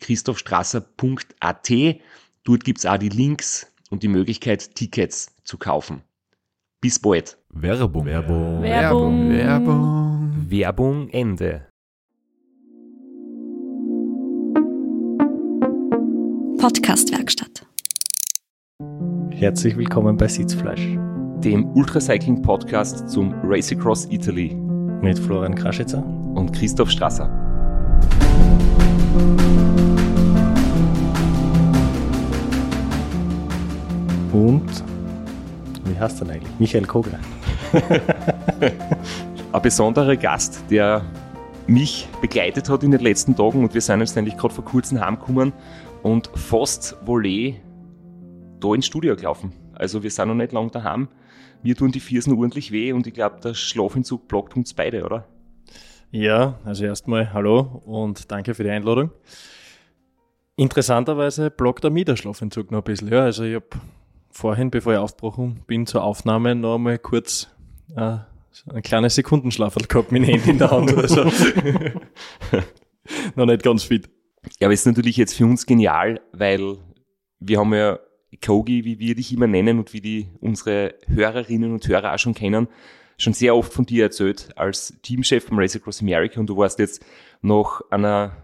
www.christophstrasser.at. Dort gibt's auch die Links und die Möglichkeit, Tickets zu kaufen. Bis bald. Werbung. Werbung. Werbung. Werbung. Werbung Ende. Podcastwerkstatt. Herzlich willkommen bei Sitzfleisch Dem Ultracycling-Podcast zum Race Across Italy mit Florian Kraschitzer. und Christoph Strasser. Und, wie heißt er denn eigentlich? Michael Kogler. Ein besonderer Gast, der mich begleitet hat in den letzten Tagen und wir sind jetzt eigentlich gerade vor kurzem heimgekommen und fast Volley da ins Studio gelaufen. Also wir sind noch nicht lang daheim. Mir tun die Viersen ordentlich weh und ich glaube, der Schlafentzug blockt uns beide, oder? Ja, also erstmal hallo und danke für die Einladung. Interessanterweise blockt der Miederschlafentzug noch ein bisschen. Ja, also ich habe vorhin, bevor ich aufgebrochen bin zur Aufnahme, noch einmal kurz äh, so ein kleines Sekundenschlaf gehabt mit dem Handy in der Hand. Also noch nicht ganz fit. Ja, aber es ist natürlich jetzt für uns genial, weil wir haben ja Kogi, wie wir dich immer nennen und wie die unsere Hörerinnen und Hörer auch schon kennen, schon sehr oft von dir erzählt als Teamchef beim Race Across America und du warst jetzt nach einer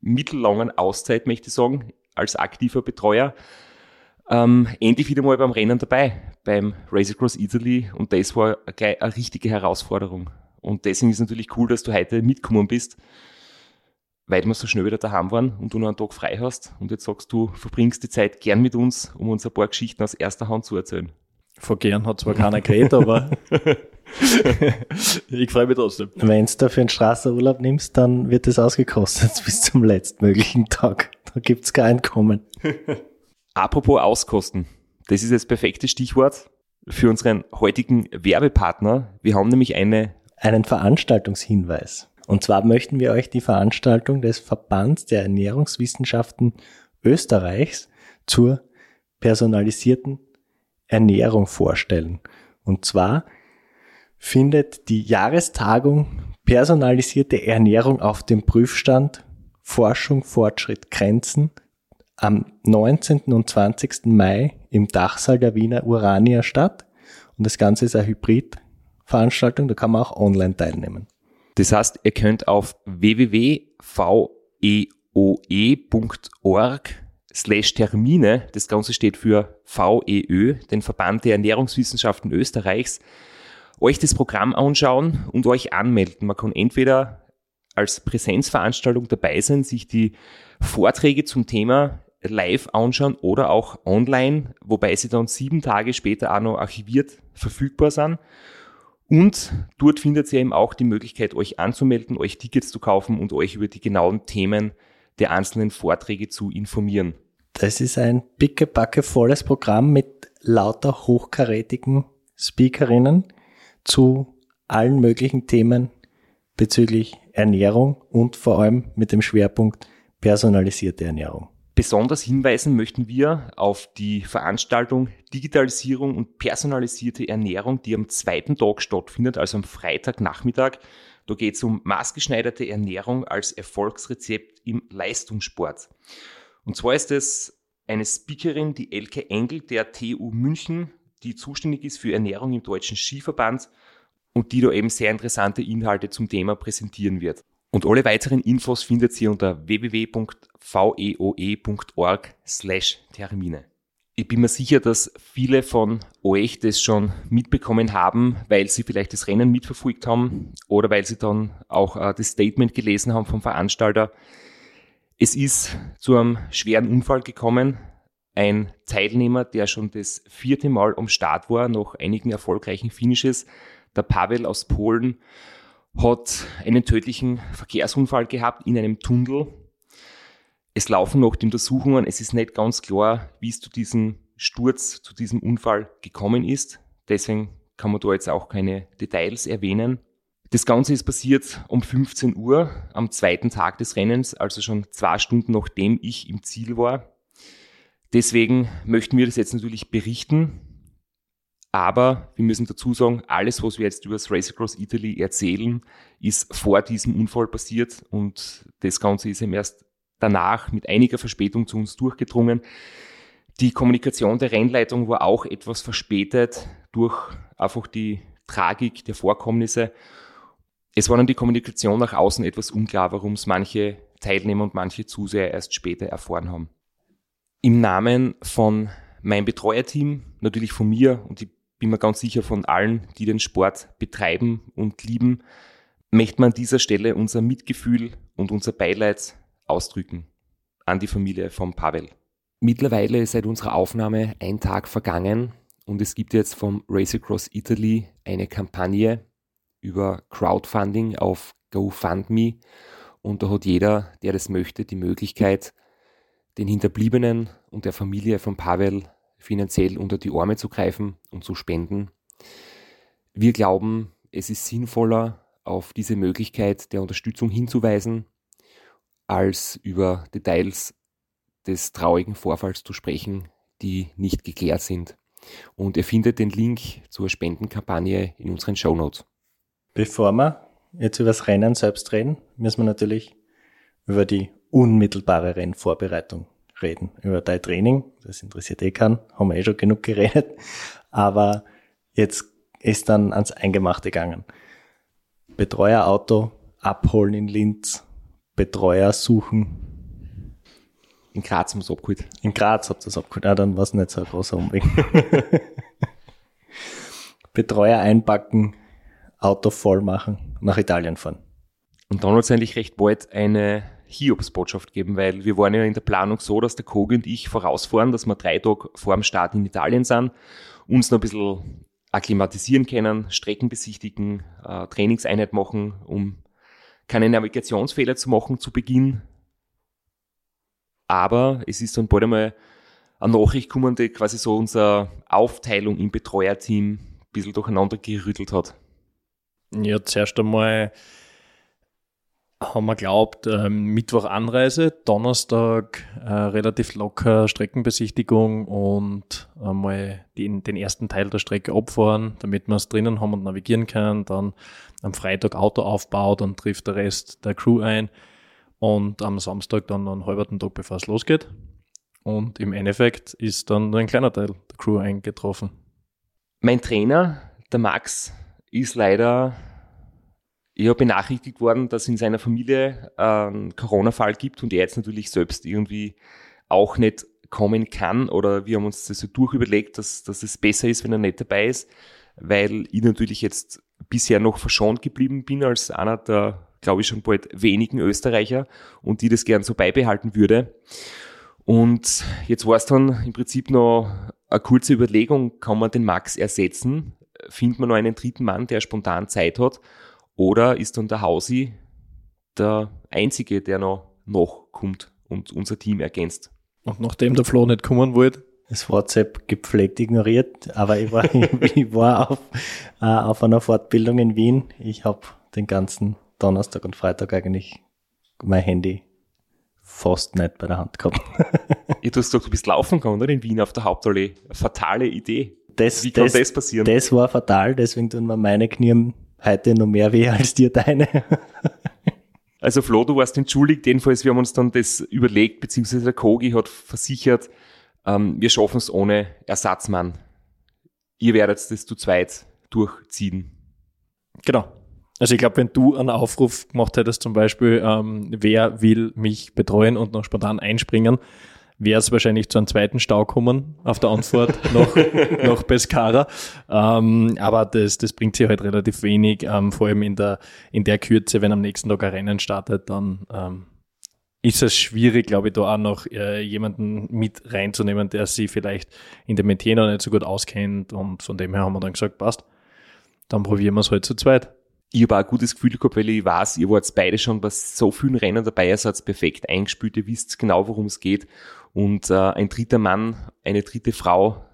mittellangen Auszeit, möchte ich sagen, als aktiver Betreuer, ähm, endlich wieder mal beim Rennen dabei, beim Race Across Italy und das war gleich eine richtige Herausforderung. Und deswegen ist es natürlich cool, dass du heute mitgekommen bist, weil wir so schnell wieder daheim waren und du noch einen Tag frei hast und jetzt sagst du, verbringst die Zeit gern mit uns, um uns ein paar Geschichten aus erster Hand zu erzählen. Von gern hat zwar keiner geredet, aber ich freue mich trotzdem. Wenn du dafür einen Straßenurlaub nimmst, dann wird es ausgekostet bis zum letztmöglichen Tag. Da gibt's kein Einkommen. Apropos Auskosten, das ist das perfekte Stichwort für unseren heutigen Werbepartner. Wir haben nämlich eine Einen Veranstaltungshinweis. Und zwar möchten wir euch die Veranstaltung des Verbands der Ernährungswissenschaften Österreichs zur personalisierten Ernährung vorstellen. Und zwar findet die Jahrestagung Personalisierte Ernährung auf dem Prüfstand Forschung, Fortschritt, Grenzen am 19. und 20. Mai im Dachsaal der Wiener Urania statt. Und das Ganze ist eine Hybridveranstaltung, da kann man auch online teilnehmen. Das heißt, ihr könnt auf www.veoe.org slash Termine, das Ganze steht für VEÖ, den Verband der Ernährungswissenschaften Österreichs, euch das Programm anschauen und euch anmelden. Man kann entweder als Präsenzveranstaltung dabei sein, sich die Vorträge zum Thema live anschauen oder auch online, wobei sie dann sieben Tage später auch noch archiviert verfügbar sind. Und dort findet ihr eben auch die Möglichkeit, euch anzumelden, euch Tickets zu kaufen und euch über die genauen Themen der einzelnen Vorträge zu informieren. Das ist ein pickebacke volles Programm mit lauter hochkarätigen Speakerinnen zu allen möglichen Themen bezüglich Ernährung und vor allem mit dem Schwerpunkt personalisierte Ernährung. Besonders hinweisen möchten wir auf die Veranstaltung Digitalisierung und personalisierte Ernährung, die am zweiten Tag stattfindet, also am Freitagnachmittag. Da geht es um maßgeschneiderte Ernährung als Erfolgsrezept im Leistungssport. Und zwar ist es eine Speakerin, die Elke Engel der TU München, die zuständig ist für Ernährung im Deutschen Skiverband und die da eben sehr interessante Inhalte zum Thema präsentieren wird. Und alle weiteren Infos findet ihr unter www.veoe.org slash Termine. Ich bin mir sicher, dass viele von euch das schon mitbekommen haben, weil sie vielleicht das Rennen mitverfolgt haben oder weil sie dann auch äh, das Statement gelesen haben vom Veranstalter. Es ist zu einem schweren Unfall gekommen. Ein Teilnehmer, der schon das vierte Mal am Start war, nach einigen erfolgreichen Finishes, der Pavel aus Polen, hat einen tödlichen Verkehrsunfall gehabt in einem Tunnel. Es laufen noch die Untersuchungen. Es ist nicht ganz klar, wie es zu diesem Sturz, zu diesem Unfall gekommen ist. Deswegen kann man da jetzt auch keine Details erwähnen. Das Ganze ist passiert um 15 Uhr am zweiten Tag des Rennens, also schon zwei Stunden nachdem ich im Ziel war. Deswegen möchten wir das jetzt natürlich berichten. Aber wir müssen dazu sagen, alles, was wir jetzt über das Race Across Italy erzählen, ist vor diesem Unfall passiert und das Ganze ist eben erst danach mit einiger Verspätung zu uns durchgedrungen. Die Kommunikation der Rennleitung war auch etwas verspätet durch einfach die Tragik der Vorkommnisse. Es war dann die Kommunikation nach außen etwas unklar, warum es manche Teilnehmer und manche Zuseher erst später erfahren haben. Im Namen von meinem Betreuerteam, natürlich von mir und ich bin mir ganz sicher von allen, die den Sport betreiben und lieben, möchte man an dieser Stelle unser Mitgefühl und unser Beileid ausdrücken an die Familie von Pavel. Mittlerweile ist seit unserer Aufnahme ein Tag vergangen und es gibt jetzt vom Race Across Italy eine Kampagne über Crowdfunding auf GoFundMe und da hat jeder, der das möchte, die Möglichkeit, den Hinterbliebenen und der Familie von Pavel finanziell unter die Arme zu greifen und zu spenden. Wir glauben, es ist sinnvoller, auf diese Möglichkeit der Unterstützung hinzuweisen, als über Details des traurigen Vorfalls zu sprechen, die nicht geklärt sind. Und ihr findet den Link zur Spendenkampagne in unseren Show Notes. Bevor wir jetzt über das Rennen selbst reden, müssen wir natürlich über die unmittelbare Rennvorbereitung reden. Über dein Training, das interessiert eh keinen, haben wir eh schon genug geredet. Aber jetzt ist dann ans Eingemachte gegangen. Betreuerauto abholen in Linz, Betreuer suchen. In Graz haben sie abgeholt. In Graz habt ihr es abgeholt. Ah, dann war es nicht so ein großer Umweg. Betreuer einpacken, Auto voll machen, nach Italien fahren. Und dann hat es eigentlich recht bald eine Hiobsbotschaft geben, weil wir waren ja in der Planung so, dass der Kogi und ich vorausfahren, dass wir drei Tage vor dem Start in Italien sind, uns noch ein bisschen akklimatisieren können, Strecken besichtigen, äh, Trainingseinheit machen, um keine Navigationsfehler zu machen zu Beginn. Aber es ist dann bald einmal eine Nachricht gekommen, die quasi so unsere Aufteilung im Betreuerteam ein bisschen durcheinander gerüttelt hat. Ja, zuerst einmal haben wir glaubt, ähm, Mittwoch Anreise, Donnerstag äh, relativ locker Streckenbesichtigung und einmal den, den ersten Teil der Strecke abfahren, damit wir es drinnen haben und navigieren können. Dann am Freitag Auto aufbaut und trifft der Rest der Crew ein und am Samstag dann einen halben Tag, bevor es losgeht. Und im Endeffekt ist dann nur ein kleiner Teil der Crew eingetroffen. Mein Trainer, der Max, ist leider habe benachrichtigt worden, dass in seiner Familie einen Corona-Fall gibt und er jetzt natürlich selbst irgendwie auch nicht kommen kann oder wir haben uns das so durchüberlegt, dass, dass es besser ist, wenn er nicht dabei ist, weil ich natürlich jetzt bisher noch verschont geblieben bin als einer der, glaube ich, schon bald wenigen Österreicher und die das gern so beibehalten würde. Und jetzt war es dann im Prinzip noch eine kurze Überlegung, kann man den Max ersetzen? Findet man noch einen dritten Mann, der spontan Zeit hat? Oder ist dann der Hausi der Einzige, der noch nachkommt und unser Team ergänzt? Und nachdem der Flo nicht kommen wollte, das WhatsApp gepflegt ignoriert, aber ich war, ich war auf, äh, auf einer Fortbildung in Wien. Ich habe den ganzen Donnerstag und Freitag eigentlich mein Handy fast nicht bei der Hand gehabt. ja, du hast gesagt, du bist laufen gegangen, oder? In Wien auf der Hauptallee. Eine fatale Idee. Das, Wie kann das, das passieren? Das war fatal, deswegen tun mir meine Knie heute noch mehr weh als dir deine. Also Flo, du warst entschuldigt. Jedenfalls, wir haben uns dann das überlegt, beziehungsweise der Kogi hat versichert, ähm, wir schaffen es ohne Ersatzmann. Ihr werdet das zu zweit durchziehen. Genau. Also ich glaube, wenn du einen Aufruf gemacht hättest, zum Beispiel, ähm, wer will mich betreuen und noch spontan einspringen, wäre es wahrscheinlich zu einem zweiten Stau kommen auf der Anfahrt nach, nach Pescara. Ähm, aber das, das bringt sich halt relativ wenig, ähm, vor allem in der, in der Kürze, wenn am nächsten Tag ein Rennen startet, dann ähm, ist es schwierig, glaube ich, da auch noch äh, jemanden mit reinzunehmen, der sich vielleicht in dem Metier noch nicht so gut auskennt. Und von dem her haben wir dann gesagt, passt, dann probieren wir es halt zu zweit. Ich habe auch ein gutes Gefühl gehabt, weil ich weiß, ihr wart beide schon bei so vielen Rennen dabei, ihr seid perfekt eingespielt, ihr wisst genau, worum es geht. Und äh, ein dritter Mann, eine dritte Frau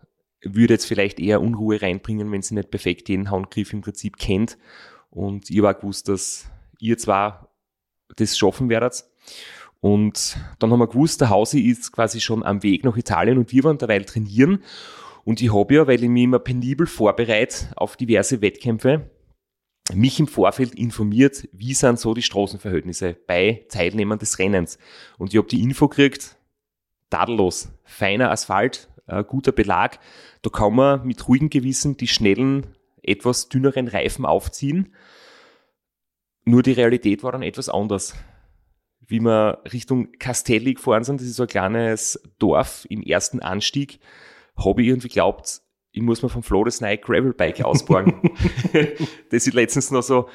würde jetzt vielleicht eher Unruhe reinbringen, wenn sie nicht perfekt jeden Handgriff im Prinzip kennt. Und ich habe auch gewusst, dass ihr zwar das schaffen werdet. Und dann haben wir gewusst, der Hausi ist quasi schon am Weg nach Italien und wir waren derweil trainieren. Und ich habe ja, weil ich mich immer penibel vorbereite auf diverse Wettkämpfe, mich im Vorfeld informiert, wie sind so die Straßenverhältnisse bei Teilnehmern des Rennens. Und ich habe die Info gekriegt, tadellos, feiner Asphalt, äh, guter Belag. Da kann man mit ruhigem Gewissen die schnellen, etwas dünneren Reifen aufziehen. Nur die Realität war dann etwas anders wie wir Richtung Castelli gefahren sind, das ist so ein kleines Dorf im ersten Anstieg, habe ich irgendwie glaubt, ich muss mir vom Flo das neue Gravelbike ausborgen. das ich letztens noch so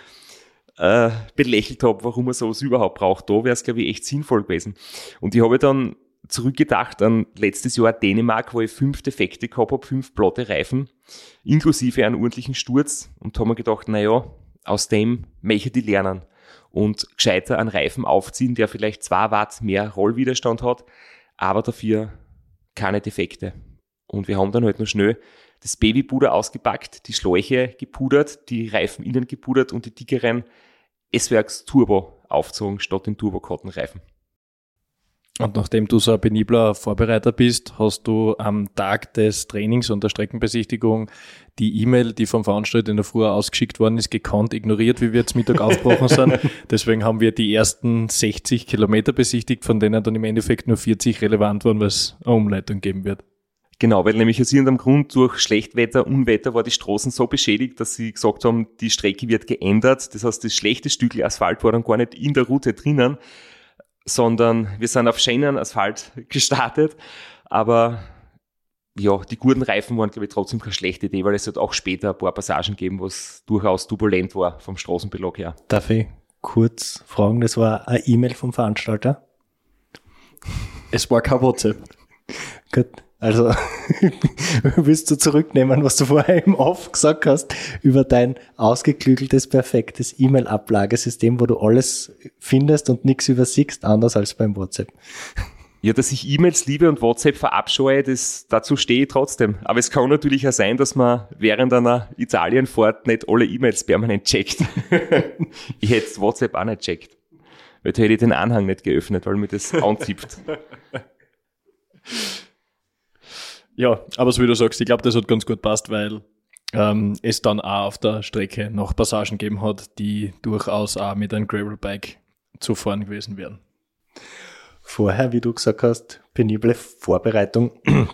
äh, belächelt habe, warum man sowas überhaupt braucht. Da wäre es, glaube ich, echt sinnvoll gewesen. Und ich habe dann zurückgedacht an letztes Jahr Dänemark, wo ich fünf Defekte gehabt habe, fünf platte Reifen, inklusive einen ordentlichen Sturz und habe mir gedacht, naja, aus dem möchte ich die lernen und gescheiter einen Reifen aufziehen, der vielleicht zwei Watt mehr Rollwiderstand hat, aber dafür keine Defekte. Und wir haben dann halt noch schnell das Babypuder ausgepackt, die Schläuche gepudert, die Reifen innen gepudert und die dickeren S-Werks Turbo aufzogen statt den Turbo-Cotton-Reifen. Und nachdem du so ein penibler Vorbereiter bist, hast du am Tag des Trainings und der Streckenbesichtigung die E-Mail, die vom Veranstalter in der Früh ausgeschickt worden ist, gekonnt ignoriert, wie wir jetzt Mittag aufgebrochen sind. Deswegen haben wir die ersten 60 Kilometer besichtigt, von denen dann im Endeffekt nur 40 relevant waren, es eine Umleitung geben wird. Genau, weil nämlich aus irgendeinem Grund durch Schlechtwetter, Unwetter war die Straßen so beschädigt, dass sie gesagt haben, die Strecke wird geändert. Das heißt, das schlechte Stück Asphalt war dann gar nicht in der Route drinnen sondern wir sind auf schönen Asphalt gestartet. Aber ja, die guten Reifen waren, glaube ich, trotzdem keine schlechte Idee, weil es hat auch später ein paar Passagen gegeben, was durchaus turbulent war vom Straßenbelag her. Darf ich kurz fragen, das war eine E-Mail vom Veranstalter? Es war kein WhatsApp. Gut. Also willst du zurücknehmen, was du vorher im Off gesagt hast, über dein ausgeklügeltes, perfektes E-Mail-Ablagesystem, wo du alles findest und nichts übersiegst, anders als beim WhatsApp. Ja, dass ich E-Mails liebe und WhatsApp verabscheue, das, dazu stehe ich trotzdem. Aber es kann natürlich auch sein, dass man während einer Italienfahrt nicht alle E-Mails permanent checkt. ich hätte WhatsApp auch nicht checkt. Weil da hätte ich den Anhang nicht geöffnet, weil mir das anzipft. Ja, aber so wie du sagst, ich glaube, das hat ganz gut passt, weil ähm, es dann auch auf der Strecke noch Passagen gegeben hat, die durchaus auch mit einem Gravelbike zu fahren gewesen wären. Vorher, wie du gesagt hast, penible Vorbereitung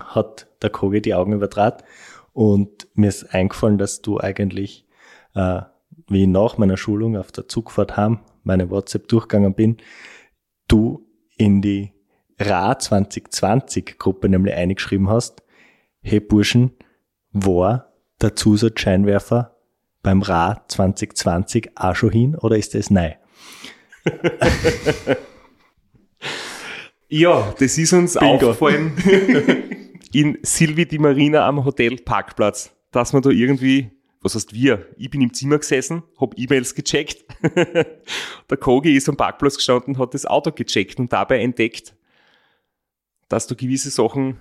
hat der Kogi die Augen übertrat und mir ist eingefallen, dass du eigentlich, äh, wie nach meiner Schulung auf der Zugfahrt heim meine WhatsApp durchgegangen bin, du in die Ra 2020 Gruppe nämlich eingeschrieben hast, hey Burschen, war der Zusatzscheinwerfer beim Ra 2020 auch schon hin oder ist das nein? ja, das ist uns Bingo. aufgefallen in Silvi di Marina am Hotel Parkplatz, dass man da irgendwie was heißt wir? Ich bin im Zimmer gesessen, hab E-Mails gecheckt. der Kogi ist am Parkplatz gestanden, hat das Auto gecheckt und dabei entdeckt, dass da gewisse Sachen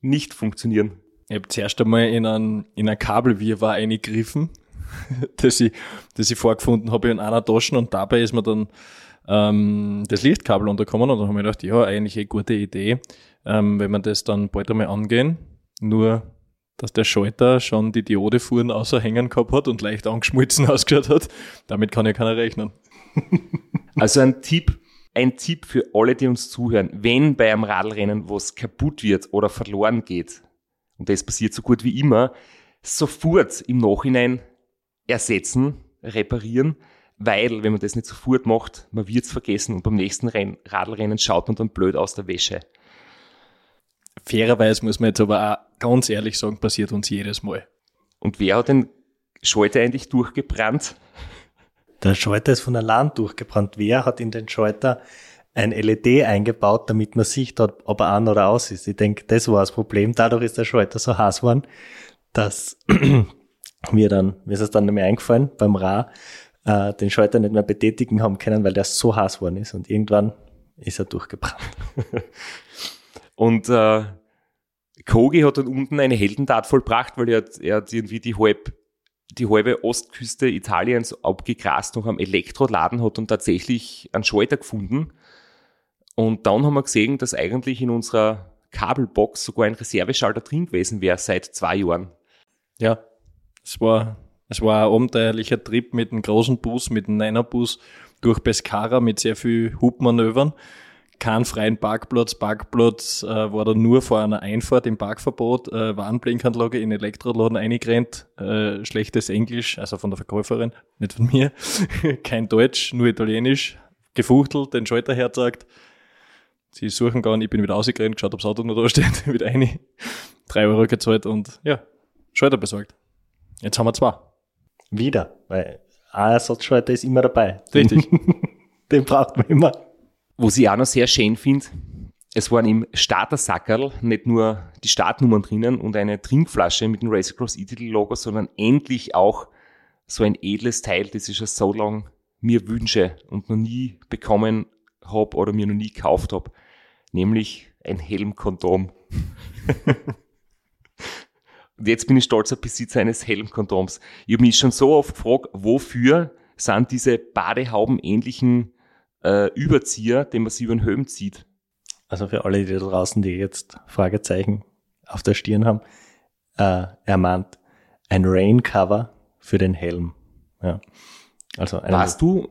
nicht funktionieren. Ich habe zuerst einmal in ein, in ein Kabelwirrwarr eingegriffen, das ich, das ich vorgefunden habe in einer Tasche und dabei ist mir dann ähm, das Lichtkabel unterkommen und dann habe ich gedacht, ja, eigentlich eine gute Idee, ähm, wenn wir das dann bald einmal angehen. Nur, dass der Schalter schon die Diodefuhren außer hängen gehabt hat und leicht angeschmolzen ausgeschaut hat, damit kann ja keiner rechnen. Also ein Tipp, ein Tipp für alle, die uns zuhören. Wenn bei einem Radlrennen was kaputt wird oder verloren geht, und das passiert so gut wie immer, sofort im Nachhinein ersetzen, reparieren, weil, wenn man das nicht sofort macht, man wird's vergessen und beim nächsten Renn, Radlrennen schaut man dann blöd aus der Wäsche. Fairerweise muss man jetzt aber auch ganz ehrlich sagen, passiert uns jedes Mal. Und wer hat den Schalter eigentlich durchgebrannt? Der Schalter ist von allein durchgebrannt. Wer hat in den Schalter ein LED eingebaut, damit man sieht, ob er an oder aus ist? Ich denke, das war das Problem. Dadurch ist der Schalter so heiß geworden, dass wir dann, mir ist es dann nicht mehr eingefallen, beim Ra, äh, den Schalter nicht mehr betätigen haben können, weil der so heiß geworden ist. Und irgendwann ist er durchgebrannt. Und äh, Kogi hat dann unten eine Heldentat vollbracht, weil er, er hat irgendwie die, halb, die halbe Ostküste Italiens abgegrast noch am Elektroladen, hat dann tatsächlich einen Schalter gefunden. Und dann haben wir gesehen, dass eigentlich in unserer Kabelbox sogar ein Reserveschalter drin gewesen wäre seit zwei Jahren. Ja, es war, es war ein abenteuerlicher Trip mit einem großen Bus, mit einem Niner-Bus durch Pescara mit sehr viel Hubmanövern. Kein freien Parkplatz. Parkplatz äh, war dann nur vor einer Einfahrt im Parkverbot. Äh, Warnblinkanlage in Elektroladen eingerennt. Äh, schlechtes Englisch, also von der Verkäuferin, nicht von mir. Kein Deutsch, nur Italienisch. Gefuchtelt, den Schalter herzeigt. Sie suchen gegangen, ich bin wieder rausgerannt, geschaut, ob das Auto noch da steht, wieder eine. Drei Euro gezahlt und ja, Schalter besorgt. Jetzt haben wir zwei. Wieder, weil ein Ersatzschalter ist immer dabei. Richtig. Den braucht man immer. Was ich auch noch sehr schön finde, es waren im Startersackerl nicht nur die Startnummern drinnen und eine Trinkflasche mit dem Race Across E-Titel-Logo, sondern endlich auch so ein edles Teil, das ich schon so lange mir wünsche und noch nie bekommen habe oder mir noch nie gekauft habe, nämlich ein Helmkondom. und jetzt bin ich stolzer Besitzer eines Helmkondoms. Ich habe mich schon so oft gefragt, wofür sind diese badehaubenähnlichen äh, Überzieher, den man sich über den Helm zieht. Also für alle, die da draußen, die jetzt Fragezeichen auf der Stirn haben, äh, er meint ein Raincover für den Helm. Ja. Also Weißt du,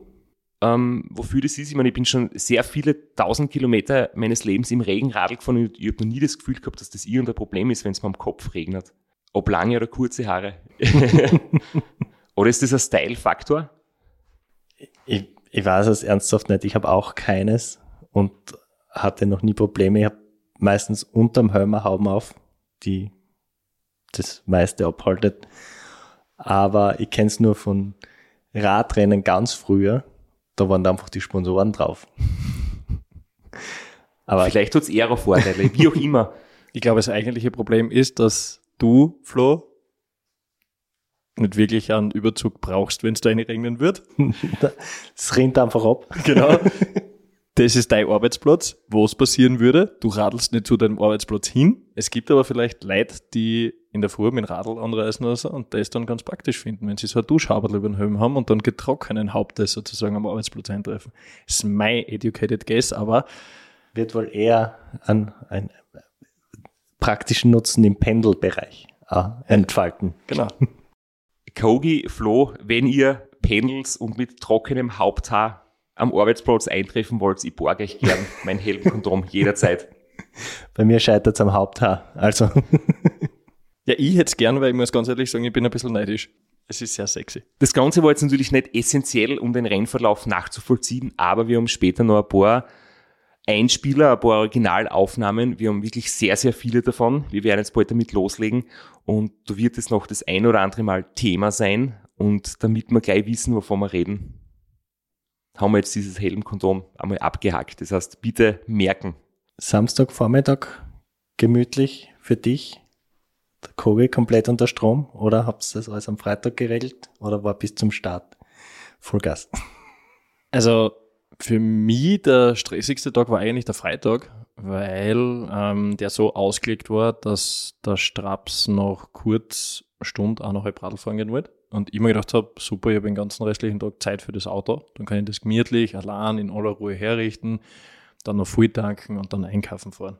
ähm, wofür das ist? Ich meine, ich bin schon sehr viele tausend Kilometer meines Lebens im Regen Radl gefahren und ich habe noch nie das Gefühl gehabt, dass das irgendein Problem ist, wenn es mir am Kopf regnet. Ob lange oder kurze Haare. oder ist das ein Style-Faktor? ich, ich weiß es ernsthaft nicht. Ich habe auch keines und hatte noch nie Probleme. Ich habe meistens unterm Helm Hauben auf, die das meiste abhaltet. Aber ich kenne es nur von Radrennen ganz früher. Da waren da einfach die Sponsoren drauf. Aber Vielleicht hat es eher Vorteile, wie auch immer. Ich glaube, das eigentliche Problem ist, dass du, Flo, nicht wirklich einen Überzug brauchst, wenn es da regnen wird. es rinnt einfach ab. Genau. Das ist dein Arbeitsplatz. Was passieren würde? Du radelst nicht zu deinem Arbeitsplatz hin. Es gibt aber vielleicht Leute, die in der Früh mit dem Radl anreisen oder so und das dann ganz praktisch finden, wenn sie so ein Duschhaberl über den Helm haben und dann getrockneten Hauptes sozusagen am Arbeitsplatz eintreffen. Das ist mein educated guess, aber Wird wohl eher an einen praktischen Nutzen im Pendelbereich äh, entfalten. genau. Kogi, Flo, wenn ihr pendelt und mit trockenem Haupthaar am Arbeitsplatz eintreffen wollt, ich borge euch gern mein Helmkondom jederzeit. Bei mir scheitert es am Haupthaar. Also Ja, ich hätte es gern, weil ich muss ganz ehrlich sagen, ich bin ein bisschen neidisch. Es ist sehr sexy. Das Ganze war jetzt natürlich nicht essentiell, um den Rennverlauf nachzuvollziehen, aber wir haben später noch ein paar Einspieler, ein paar Originalaufnahmen. Wir haben wirklich sehr, sehr viele davon. Wir werden jetzt bald damit loslegen und da wird es noch das ein oder andere Mal Thema sein. Und damit wir gleich wissen, wovon wir reden, haben wir jetzt dieses Helmkondom einmal abgehakt. Das heißt, bitte merken. Samstagvormittag gemütlich für dich. Der Kogi komplett unter Strom oder habt ihr das alles am Freitag geregelt oder war bis zum Start Vollgas? Also für mich der stressigste Tag war eigentlich der Freitag, weil ähm, der so ausgelegt war, dass der Straps noch kurz Stunde eineinhalb Radl fahren gehen wollte. Und ich mir gedacht habe, super, ich habe den ganzen restlichen Tag Zeit für das Auto. Dann kann ich das gemütlich, allein in aller Ruhe herrichten, dann noch voll tanken und dann einkaufen fahren.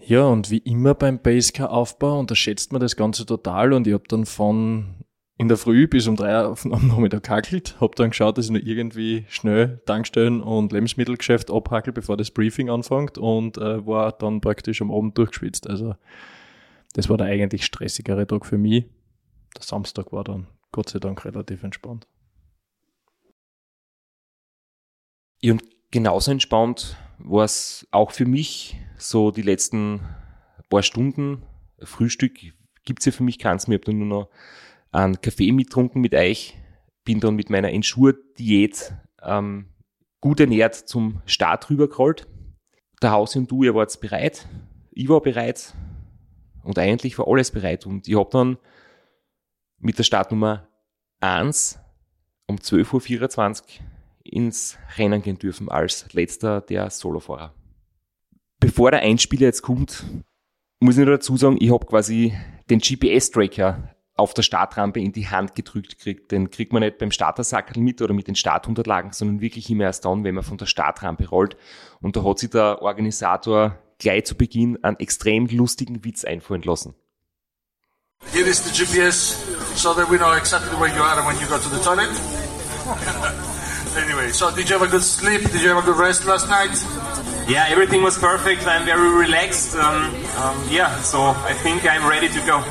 Ja, und wie immer beim Basecar-Aufbau unterschätzt man das Ganze total und ich habe dann von in der Früh bis um drei am Nachmittag kackelt, hab dann geschaut, dass ich noch irgendwie schnell Tankstellen und Lebensmittelgeschäft abhackel, bevor das Briefing anfängt und äh, war dann praktisch am Abend durchgeschwitzt. Also das war der eigentlich stressigere Tag für mich. Der Samstag war dann Gott sei Dank relativ entspannt. Ja, und genauso entspannt war es auch für mich so die letzten paar Stunden. Frühstück gibt's ja für mich keins mehr. Ich habe nur noch einen Kaffee mittrunken mit euch. Bin dann mit meiner Ensure-Diät ähm, gut ernährt zum Start rübergerollt. Der Hausi und du, ihr wart bereit. Ich war bereit. Und eigentlich war alles bereit. Und ich habe dann mit der Startnummer 1 um 12.24 Uhr ins Rennen gehen dürfen als letzter der Solofahrer. Bevor der Einspieler jetzt kommt, muss ich nur dazu sagen, ich habe quasi den GPS-Tracker auf der Startrampe in die Hand gedrückt gekriegt. Den kriegt man nicht beim Startersackel mit oder mit den Startunterlagen, sondern wirklich immer erst dann, wenn man von der Startrampe rollt. Und da hat sich der Organisator gleich zu Beginn einen extrem lustigen Witz einfallen lassen. Here is the GPS so that we know exactly where you are when you go to the toilet. anyway, so did you have a good sleep? Did you have a good rest last night? Yeah, everything was perfect. I'm very relaxed. Um, um, yeah, so I think I'm ready to go.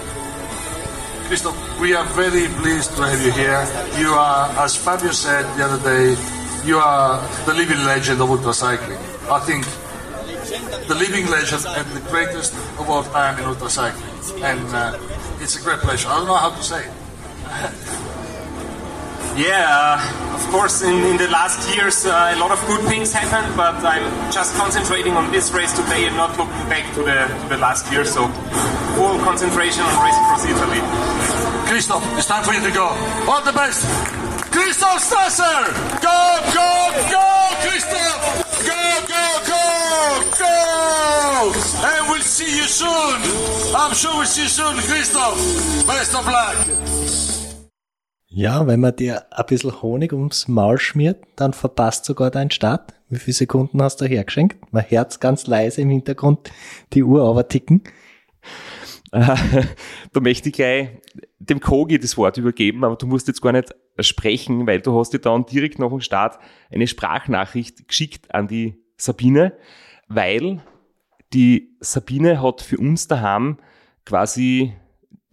Christoph, we are very pleased to have you here. You are, as Fabio said the other day, you are the living legend of ultra cycling. I think the living legend and the greatest of all time in ultra cycling. And uh, it's a great pleasure. I don't know how to say it. Yeah, of course, in, in the last years, uh, a lot of good things happened, but I'm just concentrating on this race today and not looking back to the, to the last year. So, full concentration on Racing Cross Italy. Christoph, it's time for you to go. All the best. Christoph Stasser! Go, go, go, Christoph! Go, go, go, go! And we'll see you soon. I'm sure we'll see you soon, Christoph. Best of luck. Ja, wenn man dir ein bisschen Honig ums Maul schmiert, dann verpasst sogar deinen Start. Wie viele Sekunden hast du hergeschenkt? Man hört ganz leise im Hintergrund die Uhr aber ticken. da möchte ich gleich dem Kogi das Wort übergeben, aber du musst jetzt gar nicht sprechen, weil du hast dir dann direkt nach dem Start eine Sprachnachricht geschickt an die Sabine, weil die Sabine hat für uns daheim quasi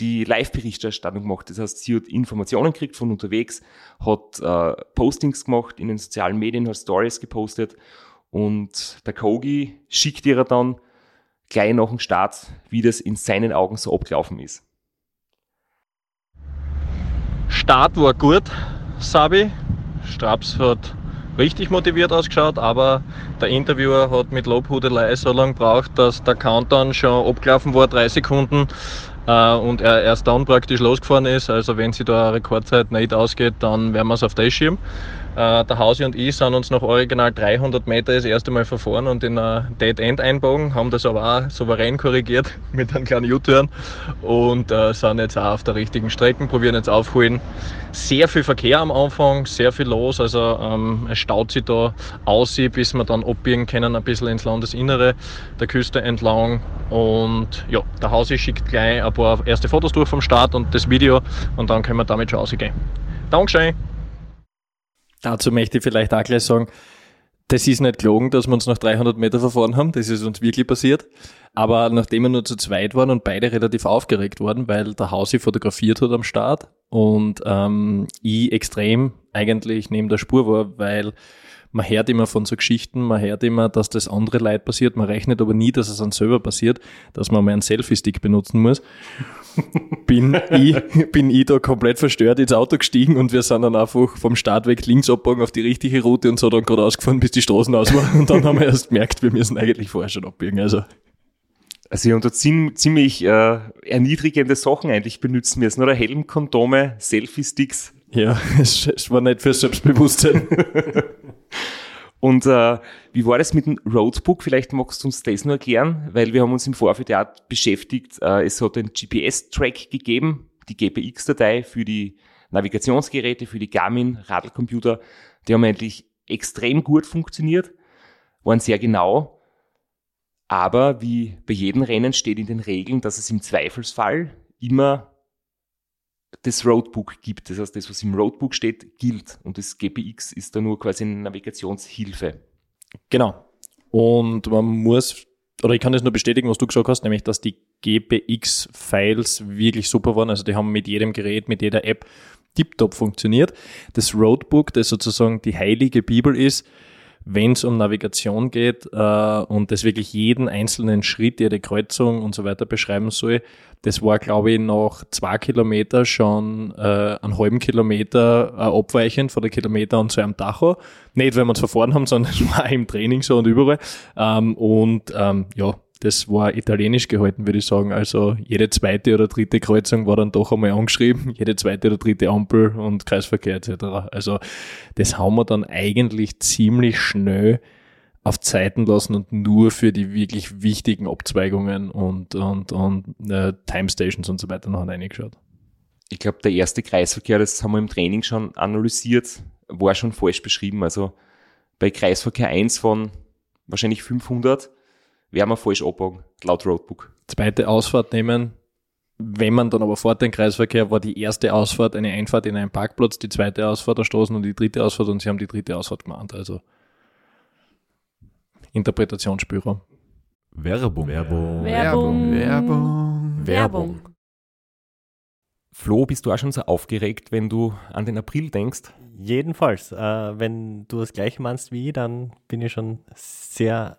die Live-Berichterstattung gemacht. Das heißt, sie hat Informationen gekriegt von unterwegs, hat äh, Postings gemacht in den sozialen Medien, hat Stories gepostet und der Kogi schickt ihr dann gleich nach dem Start, wie das in seinen Augen so abgelaufen ist. Start war gut, Sabi. Straps hat richtig motiviert ausgeschaut, aber der Interviewer hat mit Lobhudelei so lange gebraucht, dass der Countdown schon abgelaufen war, drei Sekunden, und er erst dann praktisch losgefahren ist. Also wenn sie da eine Rekordzeit nicht ausgeht, dann werden wir es auf das schirm. Äh, der Hausi und ich sind uns nach original 300 Meter das erste Mal verfahren und in ein Dead End einbogen, haben das aber auch souverän korrigiert mit einem kleinen U-Turn und äh, sind jetzt auch auf der richtigen Strecke, probieren jetzt aufholen. Sehr viel Verkehr am Anfang, sehr viel los, also ähm, es staut sich da aus, bis wir dann abbiegen können, ein bisschen ins Landesinnere der Küste entlang und ja, der Hausi schickt gleich ein paar erste Fotos durch vom Start und das Video und dann können wir damit schon rausgehen. Dankeschön! Dazu möchte ich vielleicht auch gleich sagen, das ist nicht gelogen, dass wir uns nach 300 Meter verfahren haben. Das ist uns wirklich passiert. Aber nachdem wir nur zu zweit waren und beide relativ aufgeregt waren, weil der Hausi fotografiert hat am Start und ähm, ich extrem eigentlich neben der Spur war, weil man hört immer von so Geschichten, man hört immer, dass das andere Leid passiert, man rechnet aber nie, dass es an selber passiert, dass man mal einen Selfie-Stick benutzen muss. bin, ich, bin ich da komplett verstört ins Auto gestiegen und wir sind dann einfach vom Startweg links abbogen auf die richtige Route und so dann gerade ausgefahren, bis die Straßen aus waren. Und dann haben wir erst gemerkt, wir müssen eigentlich vorher schon abbiegen. Also also ich unter ziemlich äh, erniedrigende Sachen eigentlich benutzen müssen, oder Helmkondome, Selfie-Sticks. Ja, es, war nicht für Selbstbewusstsein. Und äh, wie war das mit dem Roadbook? Vielleicht magst du uns das nur erklären, weil wir haben uns im Vorfeld ja beschäftigt. Äh, es hat einen GPS-Track gegeben, die GPX-Datei für die Navigationsgeräte, für die Garmin, Radlcomputer. Die haben eigentlich extrem gut funktioniert, waren sehr genau. Aber wie bei jedem Rennen steht in den Regeln, dass es im Zweifelsfall immer das Roadbook gibt. Das heißt, das, was im Roadbook steht, gilt. Und das GPX ist da nur quasi eine Navigationshilfe. Genau. Und man muss, oder ich kann das nur bestätigen, was du gesagt hast, nämlich, dass die GPX-Files wirklich super waren. Also die haben mit jedem Gerät, mit jeder App tiptop funktioniert. Das Roadbook, das sozusagen die heilige Bibel ist, wenn es um Navigation geht äh, und das wirklich jeden einzelnen Schritt, jede Kreuzung und so weiter beschreiben soll, das war, glaube ich, nach zwei Kilometer schon äh, einen halben Kilometer äh, abweichend von der Kilometer und zu einem Tacho. Nicht, wenn wir es verfahren haben, sondern es war im Training so und überall. Ähm, und ähm, ja, das war italienisch gehalten, würde ich sagen. Also jede zweite oder dritte Kreuzung war dann doch einmal angeschrieben, jede zweite oder dritte Ampel und Kreisverkehr etc. Also das haben wir dann eigentlich ziemlich schnell auf Zeiten lassen und nur für die wirklich wichtigen Abzweigungen und, und, und äh, Time Stations und so weiter noch reingeschaut. Ich glaube, der erste Kreisverkehr, das haben wir im Training schon analysiert, war schon falsch beschrieben. Also bei Kreisverkehr 1 von wahrscheinlich 500 werden wir falsch abbogen, laut Roadbook. Zweite Ausfahrt nehmen, wenn man dann aber fährt den Kreisverkehr, war die erste Ausfahrt eine Einfahrt in einen Parkplatz, die zweite Ausfahrt der Straßen und die dritte Ausfahrt und sie haben die dritte Ausfahrt gemacht. Also Interpretationsspielraum. Werbung. Werbung. Werbung. Werbung. Werbung. Flo, bist du auch schon so aufgeregt, wenn du an den April denkst? Jedenfalls, äh, wenn du das gleiche meinst wie ich, dann bin ich schon sehr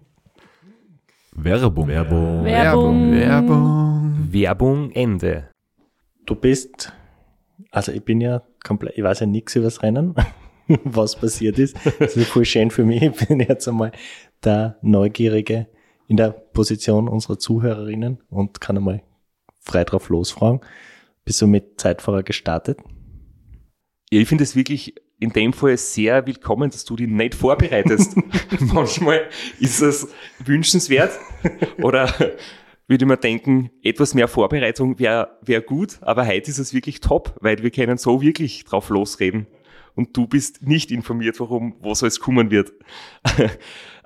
Werbung. Werbung. Werbung. Werbung. Werbung Ende. Du bist, also ich bin ja komplett, ich weiß ja nichts über das Rennen, was passiert ist. Das ist voll schön für mich. Ich bin jetzt einmal der Neugierige in der Position unserer Zuhörerinnen und kann einmal frei drauf losfragen. Bist du mit Zeitfahrer gestartet? Ja, ich finde es wirklich in dem Fall sehr willkommen, dass du dich nicht vorbereitest. Manchmal ist es wünschenswert oder würde ich mir denken, etwas mehr Vorbereitung wäre wär gut, aber heute ist es wirklich top, weil wir können so wirklich drauf losreden und du bist nicht informiert, warum, was alles kommen wird.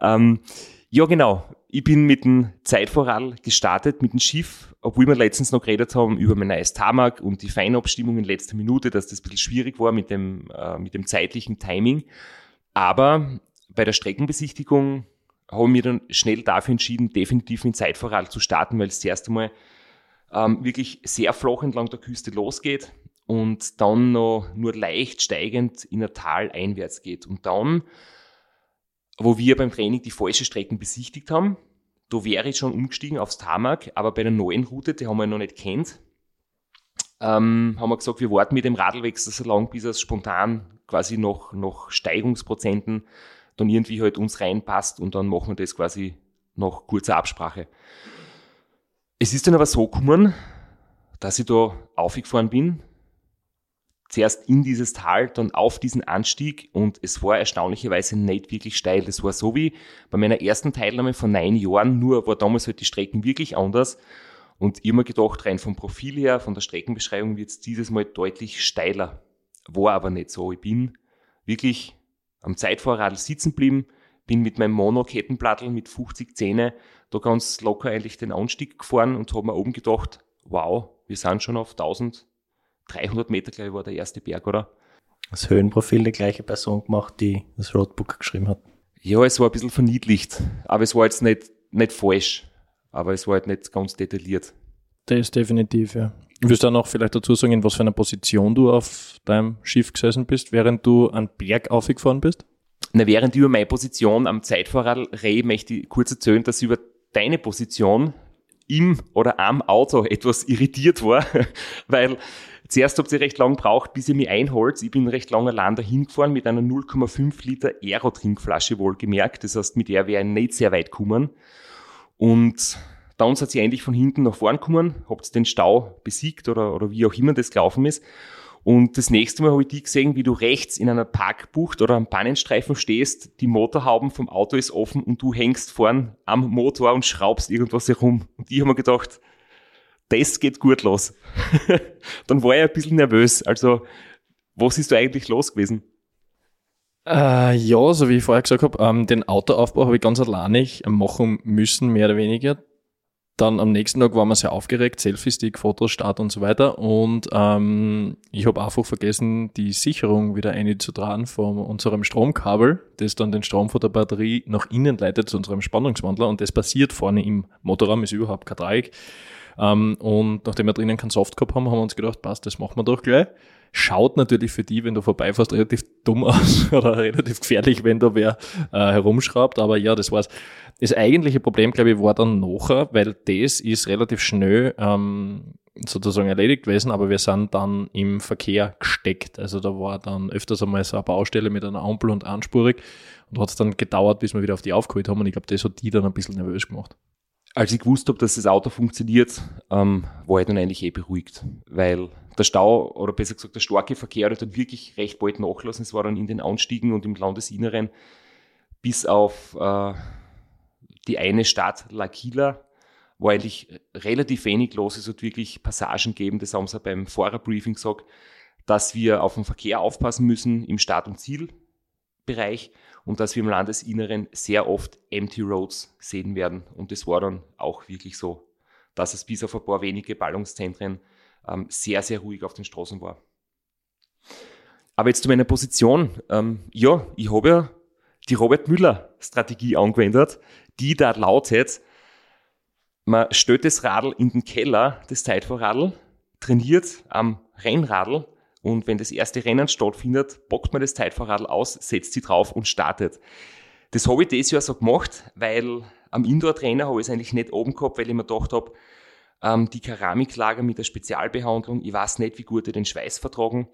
ähm, ja, genau. Ich bin mit dem Zeitvorrat gestartet, mit dem Schiff, obwohl wir letztens noch geredet haben über mein neues Tarmac und die Feinabstimmung in letzter Minute, dass das ein bisschen schwierig war mit dem, äh, mit dem zeitlichen Timing. Aber bei der Streckenbesichtigung habe ich mich dann schnell dafür entschieden, definitiv mit Zeitvorrat zu starten, weil es zuerst einmal ähm, wirklich sehr flach entlang der Küste losgeht und dann noch nur leicht steigend in ein Tal einwärts geht. Und dann wo wir beim Training die falsche Strecken besichtigt haben. Da wäre ich schon umgestiegen aufs Tarmac, aber bei der neuen Route, die haben wir noch nicht kennt, ähm, haben wir gesagt, wir warten mit dem Radlwechsel so lange, bis es spontan quasi noch, noch Steigungsprozenten dann irgendwie halt uns reinpasst und dann machen wir das quasi nach kurzer Absprache. Es ist dann aber so gekommen, dass ich da aufgefahren bin, zuerst in dieses Tal, dann auf diesen Anstieg und es war erstaunlicherweise nicht wirklich steil. Das war so wie bei meiner ersten Teilnahme von neun Jahren, nur war damals halt die Strecken wirklich anders und immer gedacht, rein vom Profil her, von der Streckenbeschreibung wird es dieses Mal deutlich steiler. War aber nicht so. Ich bin wirklich am Zeitvorradl sitzen geblieben, bin mit meinem Monokettenplattel mit 50 Zähne da ganz locker eigentlich den Anstieg gefahren und habe mir oben gedacht, wow, wir sind schon auf 1000 300 Meter, glaube ich, war der erste Berg, oder? Das Höhenprofil die gleiche Person gemacht, die das Roadbook geschrieben hat. Ja, es war ein bisschen verniedlicht, aber es war jetzt nicht, nicht falsch, aber es war halt nicht ganz detailliert. Das ist definitiv, ja. Willst du auch noch vielleicht dazu sagen, in was für einer Position du auf deinem Schiff gesessen bist, während du einen Berg aufgefahren bist? Na, während ich über meine Position am Zeitfahrrad rede, möchte ich kurz erzählen, dass ich über deine Position im oder am Auto etwas irritiert war, weil Zuerst habt ihr recht lang gebraucht, bis ihr mich einholt. Ich bin recht lang allein dahin gefahren mit einer 0,5 Liter Aero-Trinkflasche wohlgemerkt. Das heißt, mit der wäre ich nicht sehr weit gekommen. Und dann seid ihr endlich von hinten nach vorn gekommen, habt den Stau besiegt oder, oder wie auch immer das gelaufen ist. Und das nächste Mal habe ich dich gesehen, wie du rechts in einer Parkbucht oder am Pannenstreifen stehst, die Motorhauben vom Auto ist offen und du hängst vorn am Motor und schraubst irgendwas herum. Und ich habe mir gedacht, das geht gut los. dann war ich ein bisschen nervös. Also, was ist da eigentlich los gewesen? Äh, ja, so wie ich vorher gesagt habe, ähm, den Autoaufbau habe ich ganz alleinig machen müssen, mehr oder weniger. Dann am nächsten Tag waren wir sehr aufgeregt, Selfie-Stick, Fotos, Start und so weiter. Und ähm, ich habe einfach vergessen, die Sicherung wieder einzutragen von unserem Stromkabel, das dann den Strom von der Batterie nach innen leitet zu unserem Spannungswandler. Und das passiert vorne im Motorraum, ist überhaupt kein Dreieck. Ähm, und nachdem wir drinnen keinen Soft gehabt haben, haben wir uns gedacht, passt, das machen wir doch gleich. Schaut natürlich für die, wenn du vorbeifährst, relativ dumm aus oder relativ gefährlich, wenn da wer äh, herumschraubt. Aber ja, das war's. Das eigentliche Problem, glaube ich, war dann nachher, weil das ist relativ schnell ähm, sozusagen erledigt gewesen, aber wir sind dann im Verkehr gesteckt. Also da war dann öfters einmal so eine Baustelle mit einer Ampel und anspurig und hat es dann gedauert, bis wir wieder auf die aufgeholt haben und ich glaube, das hat die dann ein bisschen nervös gemacht als ich gewusst habe, dass das Auto funktioniert, ähm, war ich dann eigentlich eh beruhigt, weil der Stau oder besser gesagt der starke Verkehr hat dann wirklich recht bald nachlassen. Es war dann in den Anstiegen und im Landesinneren bis auf äh, die eine Stadt L'Aquila war eigentlich relativ wenig los. Es hat wirklich Passagen gegeben, das haben sie beim Fahrerbriefing gesagt, dass wir auf den Verkehr aufpassen müssen im Start- und Zielbereich und dass wir im Landesinneren sehr oft Empty Roads sehen werden. Und das war dann auch wirklich so, dass es bis auf ein paar wenige Ballungszentren ähm, sehr, sehr ruhig auf den Straßen war. Aber jetzt zu meiner Position. Ähm, ja, ich habe ja die Robert Müller-Strategie angewendet, die da lautet, man stellt das Radl in den Keller, das Zeitfahrradl, trainiert am Rennradl und wenn das erste Rennen stattfindet, packt man das Zeitfahrradl aus, setzt sie drauf und startet. Das habe ich dieses Jahr so gemacht, weil am Indoor-Trainer habe ich es eigentlich nicht oben gehabt, weil ich mir gedacht habe, ähm, die Keramiklager mit der Spezialbehandlung, ich weiß nicht, wie gut die den Schweiß vertragen.